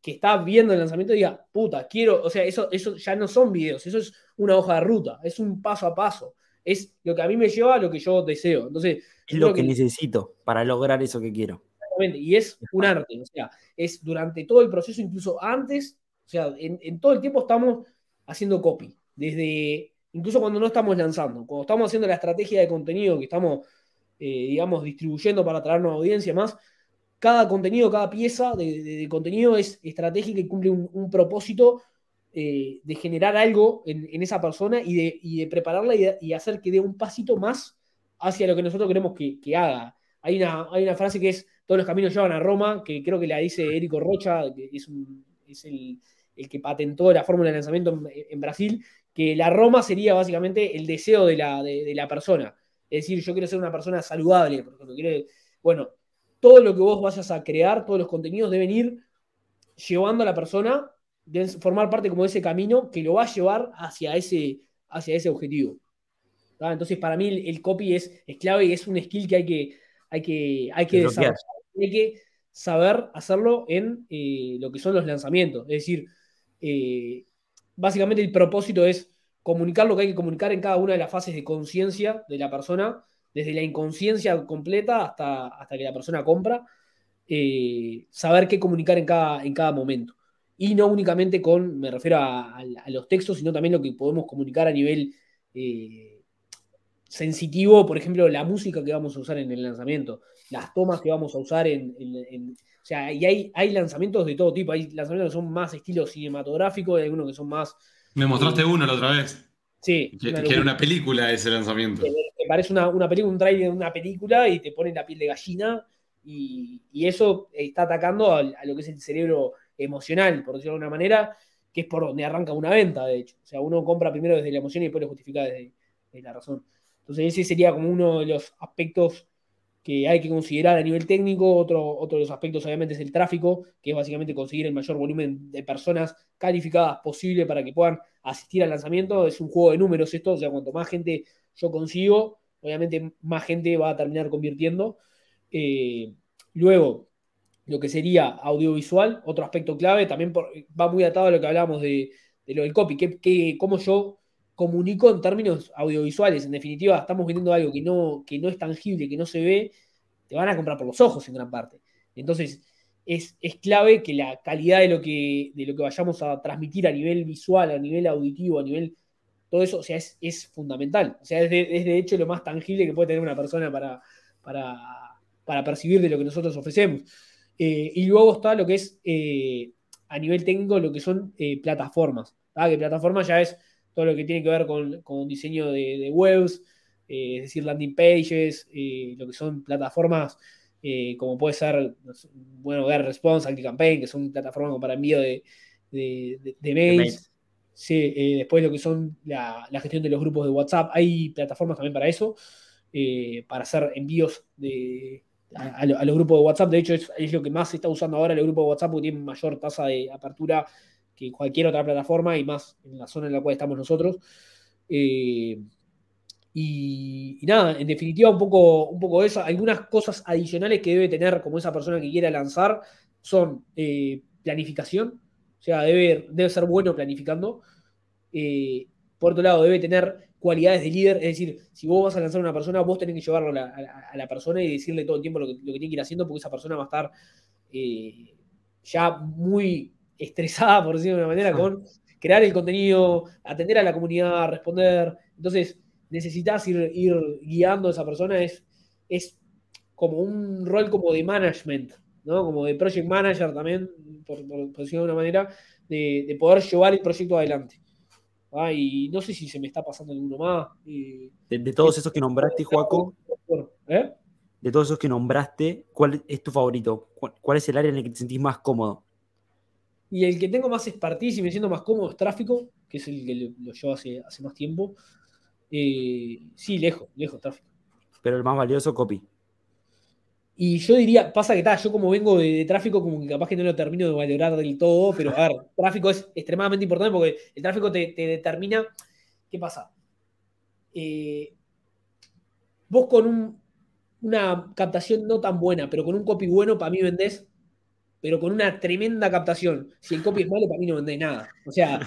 S3: está viendo el lanzamiento diga, puta, quiero, o sea, eso, eso ya no son videos, eso es una hoja de ruta, es un paso a paso, es lo que a mí me lleva a lo que yo deseo. Entonces,
S2: es lo que, necesito para lograr eso que quiero.
S3: Exactamente, y es un arte, o sea, es durante todo el proceso, incluso antes, o sea, en, en todo el tiempo estamos haciendo copy, desde incluso cuando no estamos lanzando, cuando estamos haciendo la estrategia de contenido que estamos, eh, digamos, distribuyendo para traer nueva audiencia más, cada contenido, cada pieza de, contenido es estratégica y cumple un, propósito eh, de generar algo en, esa persona y de, prepararla y, hacer que dé un pasito más hacia lo que nosotros queremos que, haga. Hay una, frase que es, todos los caminos llevan a Roma, que creo que la dice Érico Rocha, que es, es el, que patentó la fórmula de lanzamiento en, Brasil, que la Roma sería básicamente el deseo de la, de, la persona. Es decir, yo quiero ser una persona saludable, porque bueno, todo lo que vos vayas a crear, todos los contenidos deben ir llevando a la persona, deben formar parte como de ese camino que lo va a llevar hacia ese, hacia ese objetivo. Entonces, para mí el, copy es, clave y es un skill que hay que, hay que, hay que desarrollar. Hay que saber hacerlo en eh, lo que son los lanzamientos. Es decir, eh, básicamente el propósito es comunicar lo que hay que comunicar en cada una de las fases de conciencia de la persona desde la inconsciencia completa hasta, hasta que la persona compra, eh, saber qué comunicar en cada, en cada momento. Y no únicamente con, me refiero a, los textos, sino también lo que podemos comunicar a nivel eh, sensitivo, por ejemplo, la música que vamos a usar en el lanzamiento, las tomas que vamos a usar en... o sea, y hay, hay lanzamientos de todo tipo, hay lanzamientos que son más estilo cinematográfico, hay algunos que son más...
S1: Me mostraste uno la otra vez.
S3: Sí.
S1: Que, era una película ese lanzamiento.
S3: Te parece una, una película, un trailer de una película y te pone la piel de gallina y, eso está atacando a, lo que es el cerebro emocional, por decirlo de alguna manera, que es por donde arranca una venta, de hecho. O sea, uno compra primero desde la emoción y después lo justifica desde, desde la razón. Entonces ese sería como uno de los aspectos que hay que considerar a nivel técnico. Otro, otro de los aspectos, obviamente, es el tráfico, que es básicamente conseguir el mayor volumen de personas calificadas posible para que puedan asistir al lanzamiento. Es un juego de números esto, o sea, cuanto más gente yo consigo, obviamente más gente va a terminar convirtiendo. Eh, luego, lo que sería audiovisual, otro aspecto clave, también va muy atado a lo que hablábamos de, lo del copy, que, cómo yo comunico en términos audiovisuales. En definitiva, estamos vendiendo algo que no, que no es tangible, que no se ve, te van a comprar por los ojos en gran parte. Entonces, es, clave que la calidad de lo que, de lo que vayamos a transmitir a nivel visual, a nivel auditivo, a nivel. Todo eso, o sea, es, fundamental. O sea, es de, hecho lo más tangible que puede tener una persona para, para, percibir de lo que nosotros ofrecemos. Eh, y luego está lo que es eh, a nivel técnico, lo que son eh, plataformas. Que plataformas ya es todo lo que tiene que ver con, con diseño de, webs, eh, es decir, landing pages, eh, lo que son plataformas eh, como puede ser, bueno, Get Response, ActiveCampaign, que son plataformas para envío de, mails. después lo que son la, gestión de los grupos de WhatsApp. Hay plataformas también para eso, para hacer envíos de, a, los grupos de WhatsApp. De hecho, es, es, lo que más se está usando ahora el grupo de WhatsApp porque tiene mayor tasa de apertura cualquier otra plataforma y más en la zona en la cual estamos nosotros. Eh, y, nada, en definitiva, un poco, un poco eso. Algunas cosas adicionales que debe tener como esa persona que quiera lanzar son eh, planificación, o sea, debe, debe ser bueno planificando. Eh, por otro lado, debe tener cualidades de líder, es decir, si vos vas a lanzar a una persona, vos tenés que llevarlo a la, persona y decirle todo el tiempo lo que, tiene que ir haciendo, porque esa persona va a estar ya muy estresada, por decirlo de una manera, con crear el contenido, atender a la comunidad, responder. Entonces, necesitas ir, guiando a esa persona, es, es como un rol como de management, ¿no? Como de project manager también, por, decirlo de una manera, de, poder llevar el proyecto adelante. Ah, y no sé si se me está pasando alguno más.
S2: de, todos esos que nombraste, Joaco, ¿eh? de todos esos que nombraste, ¿cuál es tu favorito? ¿Cuál, es el área en el que te sentís más cómodo?
S3: Y el que tengo más expertise y me siento más cómodo es tráfico, que es el que lo, llevo hace, hace más tiempo. Eh, sí, lejos, lejos, tráfico.
S2: Pero el más valioso, copy.
S3: Y yo diría, pasa que está, yo como vengo de, tráfico, como que capaz que no lo termino de valorar del todo, pero a ver, tráfico es extremadamente importante porque el tráfico te, determina. ¿Qué pasa? Eh, vos con una captación no tan buena, pero con un copy bueno, para mí vendés pero con una tremenda captación. Si el copy es malo, para mí no vendés nada. O sea,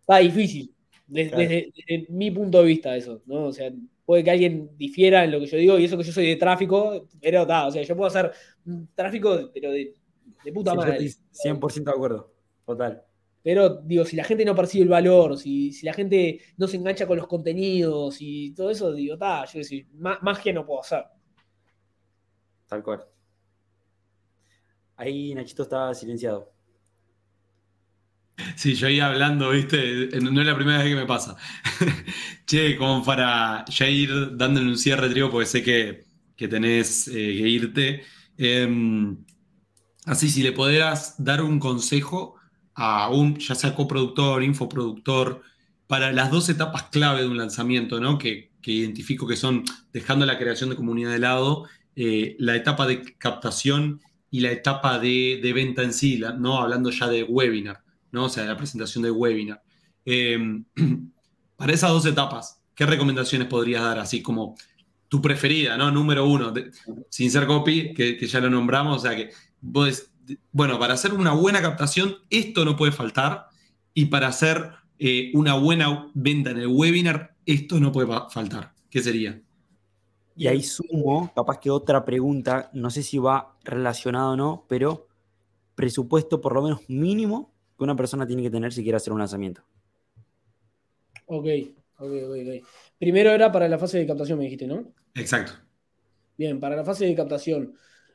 S3: está difícil. Desde, mi punto de vista, eso, ¿no? O sea, puede que alguien difiera en lo que yo digo, y eso que yo soy de tráfico, pero está, o sea, yo puedo hacer tráfico, pero de, puta madre.
S2: 100% de acuerdo, total.
S3: Pero digo, si la gente no percibe el valor, si, si la gente no se engancha con los contenidos y todo eso, digo, está, yo decir, que no puedo hacer.
S2: Tal cual. Ahí Nachito estaba silenciado.
S1: Sí, yo iba hablando, viste, no es la primera vez que me pasa. che, como para ya ir dándole un cierre, trigo, porque sé que, tenés eh, que irte. Em, así, si le pudieras dar un consejo a un, ya sea coproductor, infoproductor, para las dos etapas clave de un lanzamiento, ¿no? Que, identifico que son, dejando la creación de comunidad de lado, eh, la etapa de captación y la etapa de, venta en sí, ¿no? Hablando ya de webinar, ¿no? O sea, de la presentación de webinar. Em, para esas dos etapas, ¿qué recomendaciones podrías dar? Así como tu preferida, ¿no? Número uno, sin ser copy, que, que, ya lo nombramos, o sea que vos bueno, para hacer una buena captación, esto no puede faltar. Y para hacer eh, una buena venta en el webinar, esto no puede faltar. ¿Qué sería?
S2: Y ahí sumo, capaz que otra pregunta, no sé si va relacionado o no, pero presupuesto por lo menos mínimo que una persona tiene que tener si quiere hacer un lanzamiento.
S3: Ok, ok, ok. Primero era para la fase de captación, me dijiste, ¿no?
S1: Exacto.
S3: Bien, para la fase de captación.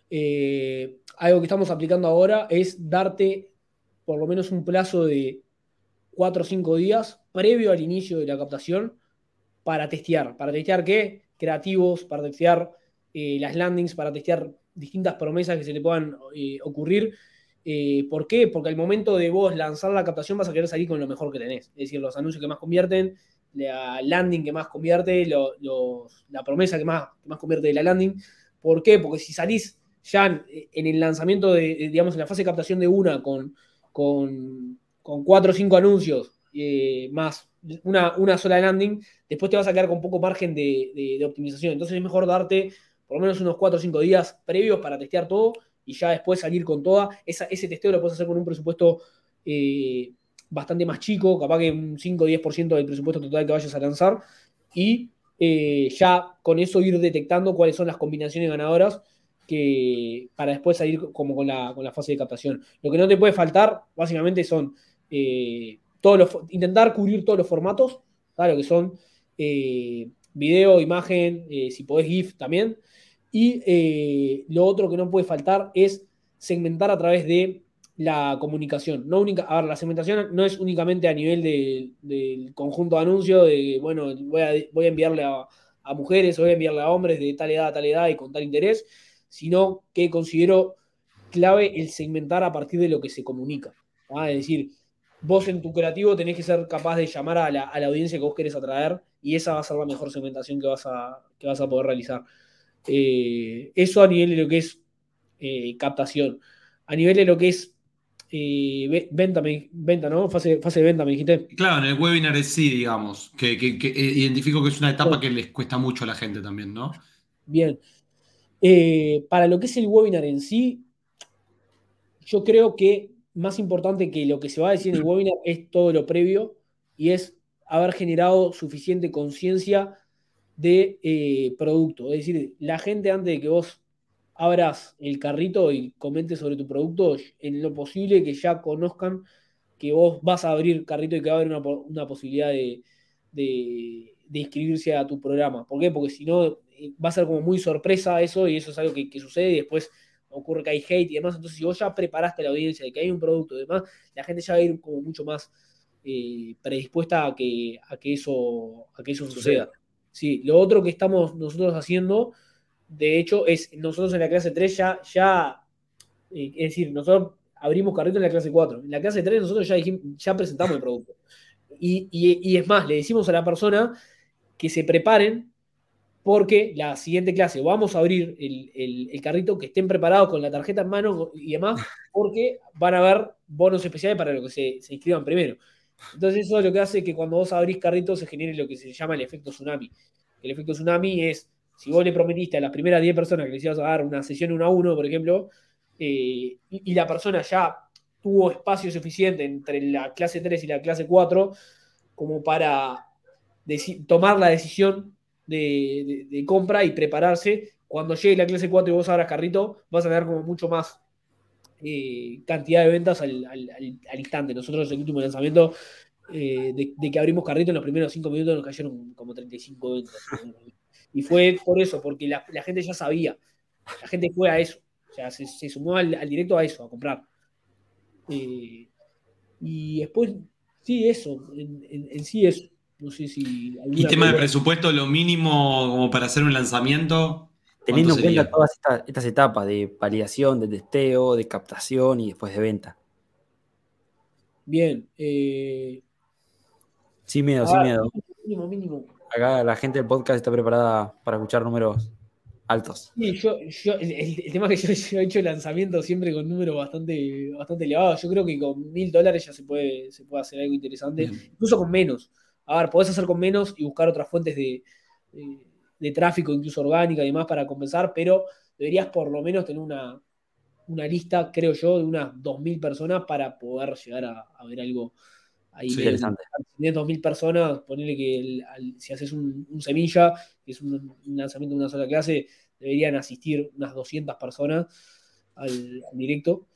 S3: Eh, algo que estamos aplicando ahora es darte por lo menos un plazo de 4 o 5 días previo al inicio de la captación para testear. ¿Para testear qué? Creativos, para testear eh, las landings, para testear distintas promesas que se te puedan eh, ocurrir. ¿Por qué? Porque al momento de vos lanzar la captación vas a querer salir con lo mejor que tenés. Es decir, los anuncios que más convierten, la landing que más convierte, la promesa que más, que más convierte de la landing. ¿Por qué? Porque si salís ya en el lanzamiento de, digamos, en la fase de captación de una con, con, cuatro o cinco anuncios, eh, más una, una, sola landing, después te vas a quedar con poco margen de, optimización. Entonces es mejor darte por lo menos unos cuatro o cinco días previos para testear todo y ya después salir con toda. ese testeo lo puedes hacer con un presupuesto eh, bastante más chico, capaz que un 5 o 10% del presupuesto total que vayas a lanzar. Y eh, ya con eso ir detectando cuáles son las combinaciones ganadoras que para después salir como con la, fase de captación. Lo que no te puede faltar, básicamente, son eh, todos los, intentar cubrir todos los formatos, claro, que son video, imagen, eh, si podés GIF también. Y lo otro que no puede faltar es segmentar a través de la comunicación. No única, a ver, la segmentación no es únicamente a nivel del conjunto de anuncios, de, bueno, voy a, voy a enviarle a, mujeres voy a enviarle a hombres de tal edad a tal edad y con tal interés, sino que considero clave el segmentar a partir de lo que se comunica. Es decir, vos en tu creativo tenés que ser capaz de llamar a la, audiencia que vos querés atraer y esa va a ser la mejor segmentación que vas a, que vas a poder realizar. Eh, eso a nivel de lo que es eh, captación. A nivel de lo que es eh, venta, venta, ¿no? Fase, fase de venta, me dijiste.
S1: Claro, en el webinar es sí, digamos, que, identifico que es una etapa que les cuesta mucho a la gente también, ¿no?
S3: Bien. Para lo que es el webinar en sí, yo creo que más importante que lo que se va a decir en el webinar es todo lo previo y es haber generado suficiente conciencia de eh, producto. Es decir, la gente antes de que vos abras el carrito y comentes sobre tu producto, en lo posible que ya conozcan que vos vas a abrir carrito y que va a haber una, posibilidad de, de, de, inscribirse a tu programa. ¿Por qué? Porque si no, va a ser como muy sorpresa eso y eso es algo que, sucede y después ocurre que hay hate y demás. Entonces, si vos ya preparaste la audiencia de que hay un producto y demás, la gente ya va a ir como mucho más eh, predispuesta a que, a que eso, a que eso suceda. Sí, lo otro que estamos nosotros haciendo, de hecho, es nosotros en la clase 3 ya, ya eh, es decir, nosotros abrimos carrito en la clase 4. En la clase 3 nosotros ya, ya presentamos el producto. Y, y, es más, le decimos a la persona que se preparen porque la siguiente clase vamos a abrir el, carrito, que estén preparados con la tarjeta en mano y demás, porque van a haber bonos especiales para los que se, inscriban primero. Entonces eso es lo que hace que cuando vos abrís carritos se genere lo que se llama el efecto tsunami. El efecto tsunami es, si vos le prometiste a las primeras 10 personas que les ibas a dar una sesión 1 a 1, por ejemplo, eh, y, la persona ya tuvo espacio suficiente entre la clase 3 y la clase 4 como para tomar la decisión de, compra y prepararse. Cuando llegue la clase 4 y vos abras carrito, vas a tener como mucho más eh, cantidad de ventas al, instante. Nosotros el último lanzamiento eh, de, que abrimos carrito en los primeros 5 minutos nos cayeron como 35 ventas. Y fue por eso, porque la, gente ya sabía. La gente fue a eso. sea, se, sumó al, directo a eso, a comprar. Eh, y después, sí, eso, en, sí eso. No sé si.
S1: ¿Y tema de presupuesto, lo mínimo como para hacer un lanzamiento?
S2: Teniendo en cuenta todas estas, etapas de validación, de testeo, de captación y después de venta.
S3: Bien. Eh...
S2: Sin miedo, sin miedo. Mínimo, mínimo. Acá la gente del podcast está preparada para escuchar números altos.
S3: Sí, yo, el, tema es que yo, he hecho lanzamientos siempre con números bastante, bastante elevados. Yo creo que con mil dólares ya se puede, se puede hacer algo interesante, incluso con menos. A ver, podés hacer con menos y buscar otras fuentes de, de, tráfico, incluso orgánica y demás, para compensar, pero deberías por lo menos tener una, lista, creo yo, de unas 2.000 personas para poder llegar a, ver algo ahí. Sí, interesante. Si tienes 2.000 personas, ponele que si haces un, semilla, que es un, lanzamiento de una sola clase, deberían asistir unas 200 personas al, directo.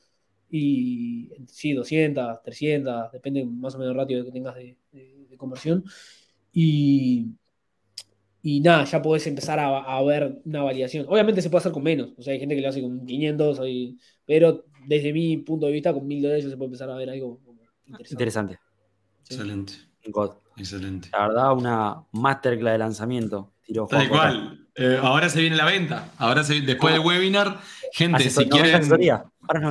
S3: Y sí, 200, 300, depende más o menos del ratio que tengas de, conversión. Y, y nada, ya podés empezar a, ver una variación. Obviamente se puede hacer con menos, o sea, hay gente que lo hace con 500, pero desde mi punto de vista, con 1000 dólares ya se puede empezar a ver algo
S2: interesante.
S1: Excelente. Excelente.
S2: La verdad, una masterclass de lanzamiento.
S1: Tal cual. Eh, ahora se viene la venta. Ahora después del webinar, gente, si quieren.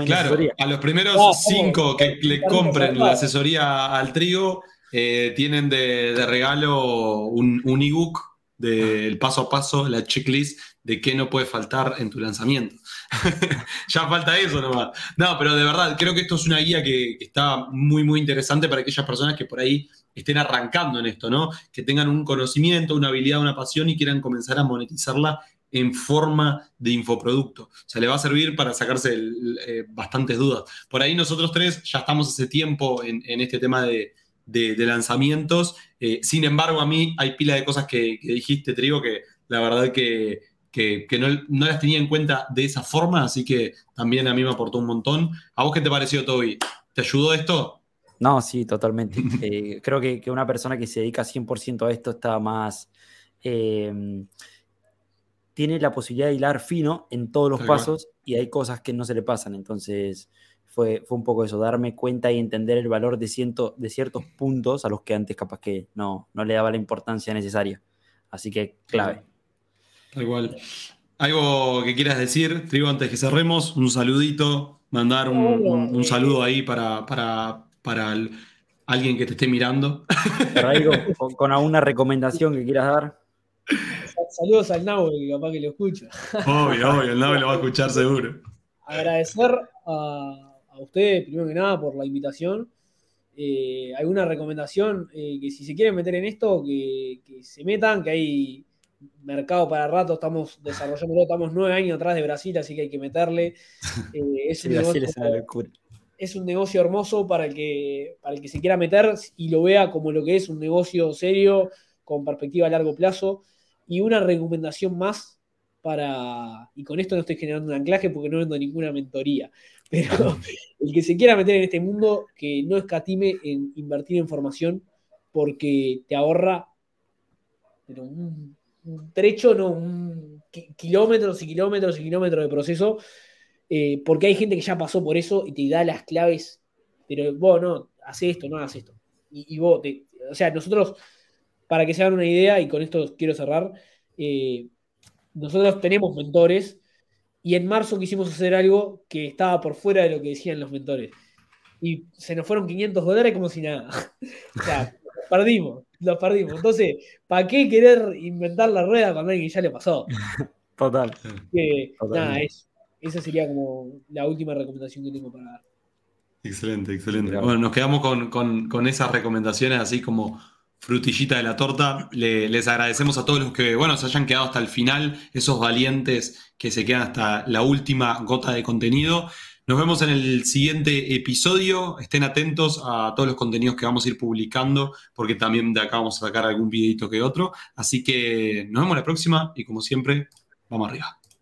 S1: claro, a los primeros cinco que le compren la asesoría al trigo, eh, tienen de, regalo un, un ebook del paso a paso, la checklist de qué no puede faltar en tu lanzamiento. ya falta eso nomás. No, pero de verdad, creo que esto es una guía que, está muy, muy interesante para aquellas personas que por ahí estén arrancando en esto, ¿no? Que tengan un conocimiento, una habilidad, una pasión y quieran comenzar a monetizarla en forma de infoproducto. O sea, le va a servir para sacarse eh, bastantes dudas. Por ahí nosotros tres ya estamos hace tiempo en este tema de, de, lanzamientos. Eh, sin embargo, a mí hay pila de cosas que, dijiste, Trigo, que la verdad que, no, las tenía en cuenta de esa forma, así que también a mí me aportó un montón. ¿A vos qué te pareció, Toby? ¿Te ayudó esto?
S2: No, sí, totalmente. Eh, creo que, una persona que se dedica 100% a esto está más... Eh, tiene la posibilidad de hilar fino en todos los pasos y hay cosas que no se le pasan. Entonces, fue, un poco eso, darme cuenta y entender el valor de, ciento, de ciertos puntos a los que antes capaz que no, no le daba la importancia necesaria. Así que clave.
S1: Tal cual. ¿Algo que quieras decir, Trigo, antes que cerremos? Un saludito, mandar un, saludo ahí para, para, para alguien que te esté mirando.
S2: con, alguna recomendación que quieras dar.
S3: Saludos al Nabo, que capaz que lo escucha.
S1: Obvio, obvio, el Nabo lo va a escuchar seguro.
S3: Agradecer a, a ustedes, primero que nada, por la invitación. Eh, alguna recomendación eh, que si se quieren meter en esto, que, se metan, que hay mercado para rato, estamos desarrollando, estamos nueve años atrás de Brasil, así que hay que meterle. Eh, es, un negocio, es, un negocio, hermoso para el, que, para el que se quiera meter y lo vea como lo que es un negocio serio, con perspectiva a largo plazo. Y una recomendación más para, y con esto no estoy generando un anclaje porque no vendo ninguna mentoría, pero el que se quiera meter en este mundo, que no escatime en invertir en formación, porque te ahorra un, trecho, no, un, kilómetros y kilómetros y kilómetros de proceso, eh, porque hay gente que ya pasó por eso y te da las claves, pero vos no, hace esto, no hagas esto. Y, vos, o sea, nosotros, para que se hagan una idea, y con esto quiero cerrar, eh, nosotros tenemos mentores y en marzo quisimos hacer algo que estaba por fuera de lo que decían los mentores. Y se nos fueron 500 dólares como si nada. o sea, perdimos, los perdimos. Entonces, ¿para qué querer inventar la rueda cuando alguien ya le pasó?
S2: Total.
S3: nada, esa sería como la última recomendación que tengo para dar.
S1: Excelente, excelente. Bueno, nos quedamos con, con esas recomendaciones así como frutillita de la torta. les agradecemos a todos los que, bueno, se hayan quedado hasta el final, esos valientes que se quedan hasta la última gota de contenido. Nos vemos en el siguiente episodio. Estén atentos a todos los contenidos que vamos a ir publicando, porque también de acá vamos a sacar algún videito que otro. Así que nos vemos la próxima y como siempre, vamos arriba.